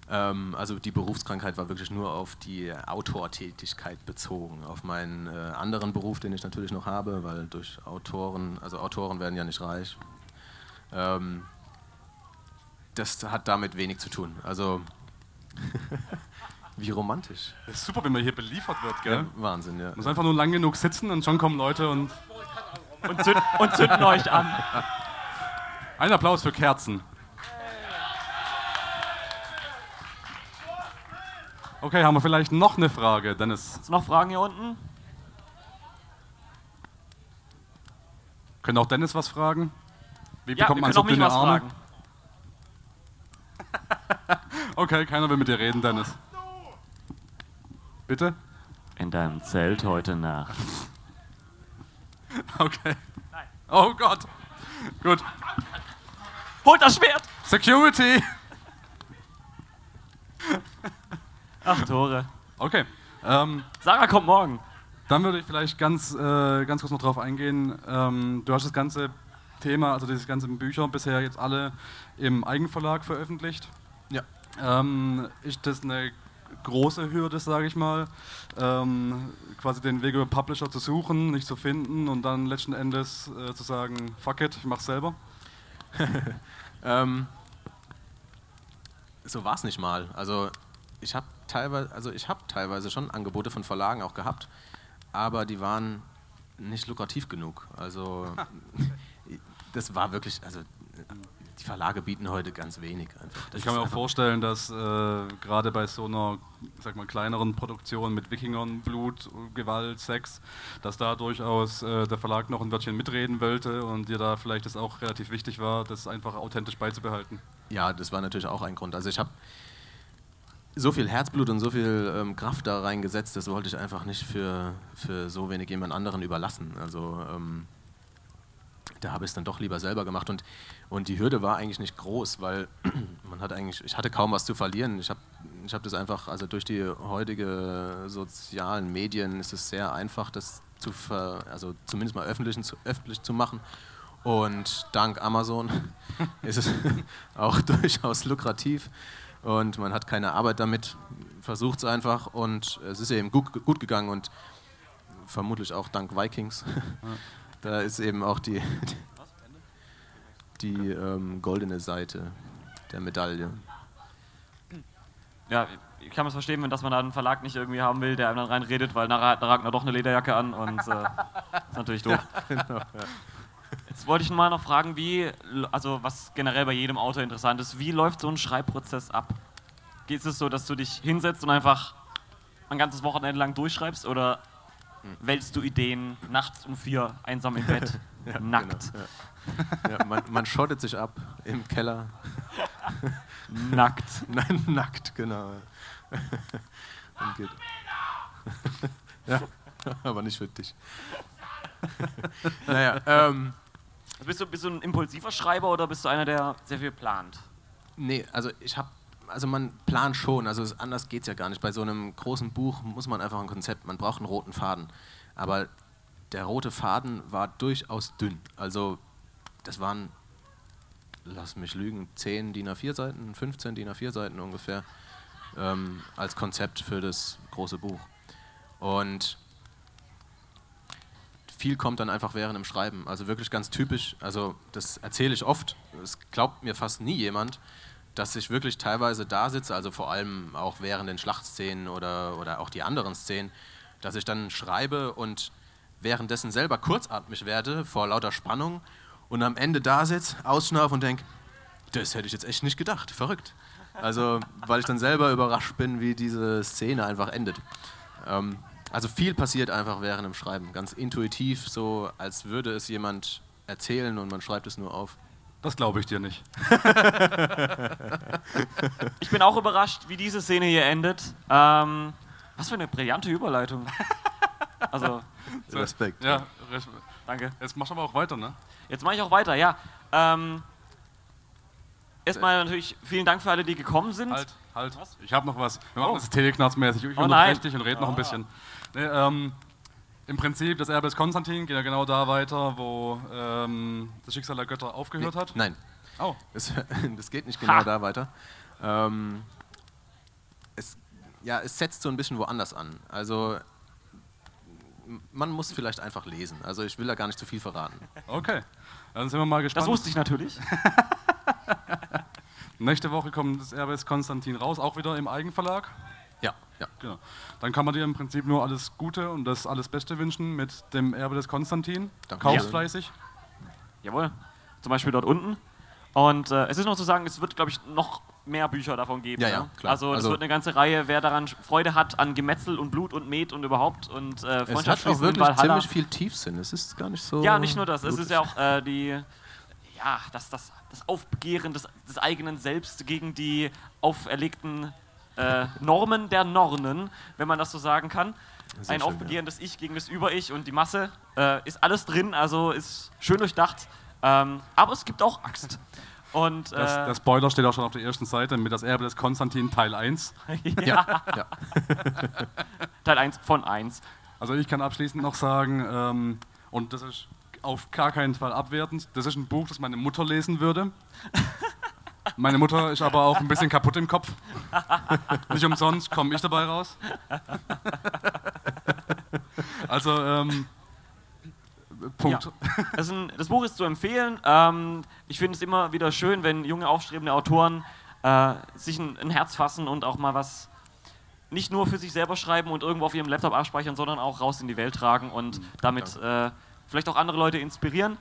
Ähm, also die Berufskrankheit war wirklich nur auf die Autortätigkeit bezogen, auf meinen äh, anderen Beruf, den ich natürlich noch habe, weil durch Autoren, also Autoren werden ja nicht reich. Ähm, das hat damit wenig zu tun. Also wie romantisch. Das ist super, wenn man hier beliefert wird, gell? Ja, Wahnsinn, ja. Muss einfach nur lang genug sitzen und schon kommen Leute und. Und, zünd, und zünden euch an. Ein Applaus für Kerzen. Okay, haben wir vielleicht noch eine Frage, Dennis? Ist noch Fragen hier unten? Könnte auch Dennis was fragen? Wie Ja, bekommt wir man können so dünne Arme? fragen. Okay, keiner will mit dir reden, Dennis. Bitte? In deinem Zelt heute Nacht. Okay. Oh Gott. Gut. Holt das Schwert! Security! Ach, Tore. Okay. Ähm, Sarah kommt morgen. Dann würde ich vielleicht ganz, äh, ganz kurz noch drauf eingehen. Ähm, du hast das ganze Thema, also diese ganzen Bücher bisher jetzt alle im Eigenverlag veröffentlicht. Ja. Ähm, ist das eine große Hürde, sage ich mal, ähm, quasi den Weg über Publisher zu suchen, nicht zu finden und dann letzten Endes äh, zu sagen, fuck it, ich mach's selber? Ähm, so war es nicht mal. Also ich habe teilweise, also ich habe teilweise schon Angebote von Verlagen auch gehabt, aber die waren nicht lukrativ genug. Also das war wirklich, also die Verlage bieten heute ganz wenig einfach. Das Ich kann mir auch vorstellen, dass äh, gerade bei so einer, sag mal, kleineren Produktion mit Wikingern, Blut, Gewalt, Sex, dass da durchaus äh, der Verlag noch ein Wörtchen mitreden wollte und dir da vielleicht das auch relativ wichtig war, das einfach authentisch beizubehalten. Ja, das war natürlich auch ein Grund. Also ich habe so viel Herzblut und so viel ähm, Kraft da reingesetzt, das wollte ich einfach nicht für, für so wenig jemand anderen überlassen. Also ähm, da habe ich es dann doch lieber selber gemacht und, und die Hürde war eigentlich nicht groß, weil man hat eigentlich, ich hatte kaum was zu verlieren. Ich habe ich hab das einfach, also durch die heutige sozialen Medien ist es sehr einfach, das zu ver, also zumindest mal öffentlich zu, öffentlich zu machen. Und dank Amazon ist es auch durchaus lukrativ und man hat keine Arbeit damit, versucht es einfach und es ist eben gut, gut gegangen und vermutlich auch dank Vikings. Da ist eben auch die, die ähm, goldene Seite der Medaille. Ja, ich kann es verstehen, wenn dass man da einen Verlag nicht irgendwie haben will, der einem dann reinredet, weil nachher hat Ragnar doch eine Lederjacke an und äh, ist natürlich doof. Jetzt wollte ich mal noch fragen, wie, also was generell bei jedem Autor interessant ist, wie läuft so ein Schreibprozess ab? Geht es so, dass du dich hinsetzt und einfach ein ganzes Wochenende lang durchschreibst oder wälzt du Ideen nachts um vier einsam im Bett, nackt. Genau, ja. Ja, man, man schottet sich ab im Keller. Nackt. Nein, nackt, genau. Und geht. ja, aber nicht für dich. naja, ähm, Bist du, bist du ein impulsiver Schreiber oder bist du einer, der sehr viel plant? nee, also ich habe, also man plant schon, also anders geht es ja gar nicht. Bei so einem großen Buch muss man einfach ein Konzept, man braucht einen roten Faden. Aber der rote Faden war durchaus dünn. Also das waren, lass mich lügen, 10 DIN A4 Seiten, 15 DIN A4 Seiten ungefähr ähm, als Konzept für das große Buch. Und viel kommt dann einfach während dem Schreiben. Also wirklich ganz typisch. Also das erzähle ich oft. Es glaubt mir fast nie jemand, dass ich wirklich teilweise da sitze, also vor allem auch während den Schlachtszenen oder, oder auch die anderen Szenen, dass ich dann schreibe und währenddessen selber kurzatmig werde vor lauter Spannung und am Ende da sitze, ausschnaufe und denke, das hätte ich jetzt echt nicht gedacht. Verrückt. Also, weil ich dann selber überrascht bin, wie diese Szene einfach endet. Ähm, also viel passiert einfach während dem Schreiben. Ganz intuitiv, so als würde es jemand erzählen und man schreibt es nur auf. Das glaube ich dir nicht. Ich bin auch überrascht, wie diese Szene hier endet. Ähm, was für eine brillante Überleitung. Also, Respekt. Ja, res- danke. jetzt machst du aber auch weiter, ne? Jetzt mache ich auch weiter, ja. Ähm, erstmal natürlich vielen Dank für alle, die gekommen sind. Halt, halt. Ich habe noch was. Wir Oh. machen das teleknarzmäßig. Ich Oh unterbreche dich und rede noch ein bisschen. Nee, ähm, Im Prinzip, das Erbe des Konstantin geht ja genau da weiter, wo ähm, das Schicksal der Götter aufgehört hat. Nein, Oh, es, das geht nicht genau Ha. da weiter. Ähm, es, ja, es setzt so ein bisschen woanders an. Also man muss vielleicht einfach lesen. Also ich will da gar nicht zu viel verraten. okay. Dann sind wir mal gespannt. Das wusste ich natürlich. Nächste Woche kommt das Erbe des Konstantin raus, auch wieder im Eigenverlag. Ja. Genau. Dann kann man dir im Prinzip nur alles Gute und das alles Beste wünschen mit dem Erbe des Konstantin. Danke. Kauf's Ja. fleißig. Jawohl. Zum Beispiel dort unten. Und äh, es ist noch zu sagen, es wird, glaube ich, noch mehr Bücher davon geben. Ja, ja, ne? klar. Also, es Also- wird eine ganze Reihe, wer daran Freude hat, an Gemetzel und Blut und Met und überhaupt und äh, Es hat auch wirklich ziemlich viel Tiefsinn. Es ist gar nicht so. Ja, nicht nur das. Es ist blutig. ja auch äh, die, ja, das, das, das Aufbegehren des, des eigenen Selbst gegen die auferlegten äh, Normen der Nornen, wenn man das so sagen kann. Sehr Ein schön, Aufbegehren des Ich gegen das Über-Ich und die Masse äh, ist alles drin, also ist schön durchdacht. Ähm, aber es gibt auch Axt. Und äh, Das, der Spoiler steht auch schon auf der ersten Seite mit das Erbe des Konstantin Teil 1. ja, Ja, Teil 1 von 1. Also ich kann abschließend noch sagen, ähm, und das ist auf gar keinen Fall abwertend, das ist ein Buch, das meine Mutter lesen würde. Meine Mutter ist aber auch ein bisschen kaputt im Kopf. Nicht umsonst komme ich dabei raus. Also, ähm, Punkt. Ja. Das, ein, das Buch ist zu empfehlen. Ähm, ich finde es immer wieder schön, wenn junge, aufstrebende Autoren äh, sich ein, ein Herz fassen und auch mal was nicht nur für sich selber schreiben und irgendwo auf ihrem Laptop abspeichern, sondern auch raus in die Welt tragen und damit äh, vielleicht auch andere Leute inspirieren.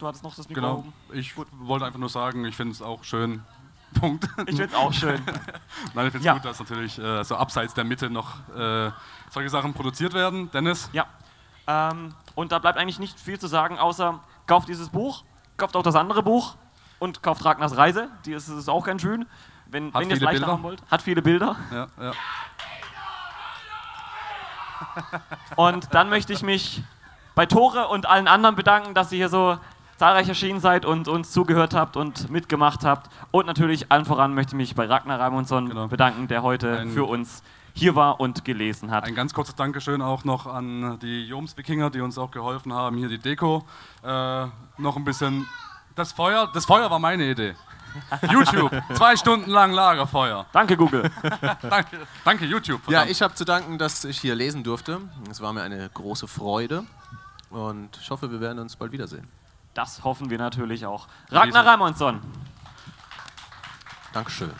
Du hattest noch das Mikro Genau. oben. Ich wollte einfach nur sagen, ich finde es auch schön. Punkt. Ich finde es auch schön. Nein, ich finde es Ja. gut, dass natürlich äh, so abseits der Mitte noch äh, solche Sachen produziert werden. Dennis, Ja. Ähm, und da bleibt eigentlich nicht viel zu sagen, außer kauft dieses Buch, kauft auch das andere Buch und kauft Ragnars Reise. Die ist, ist auch ganz schön. Wenn, wenn ihr es leichter Bilder. haben wollt. Hat viele Bilder. ja, ja. Und dann möchte ich mich bei Tore und allen anderen bedanken, dass ihr hier so zahlreich erschienen seid und uns zugehört habt und mitgemacht habt. Und natürlich allen voran möchte ich mich bei Ragnar Raimundson Genau. bedanken, der heute Ein- für uns hier war und gelesen hat. Ein ganz kurzes Dankeschön auch noch an die Joms-Wikinger, die uns auch geholfen haben, hier die Deko. Äh, noch ein bisschen. Das Feuer, das Feuer war meine Idee. YouTube, zwei Stunden lang Lagerfeuer. Danke, Google. Danke, danke YouTube. ja verdammt. ich habe zu danken, dass ich hier lesen durfte. Es war mir eine große Freude. Und ich hoffe, wir werden uns bald wiedersehen. Das hoffen wir natürlich auch. Ragnar Raimundson. Dankeschön.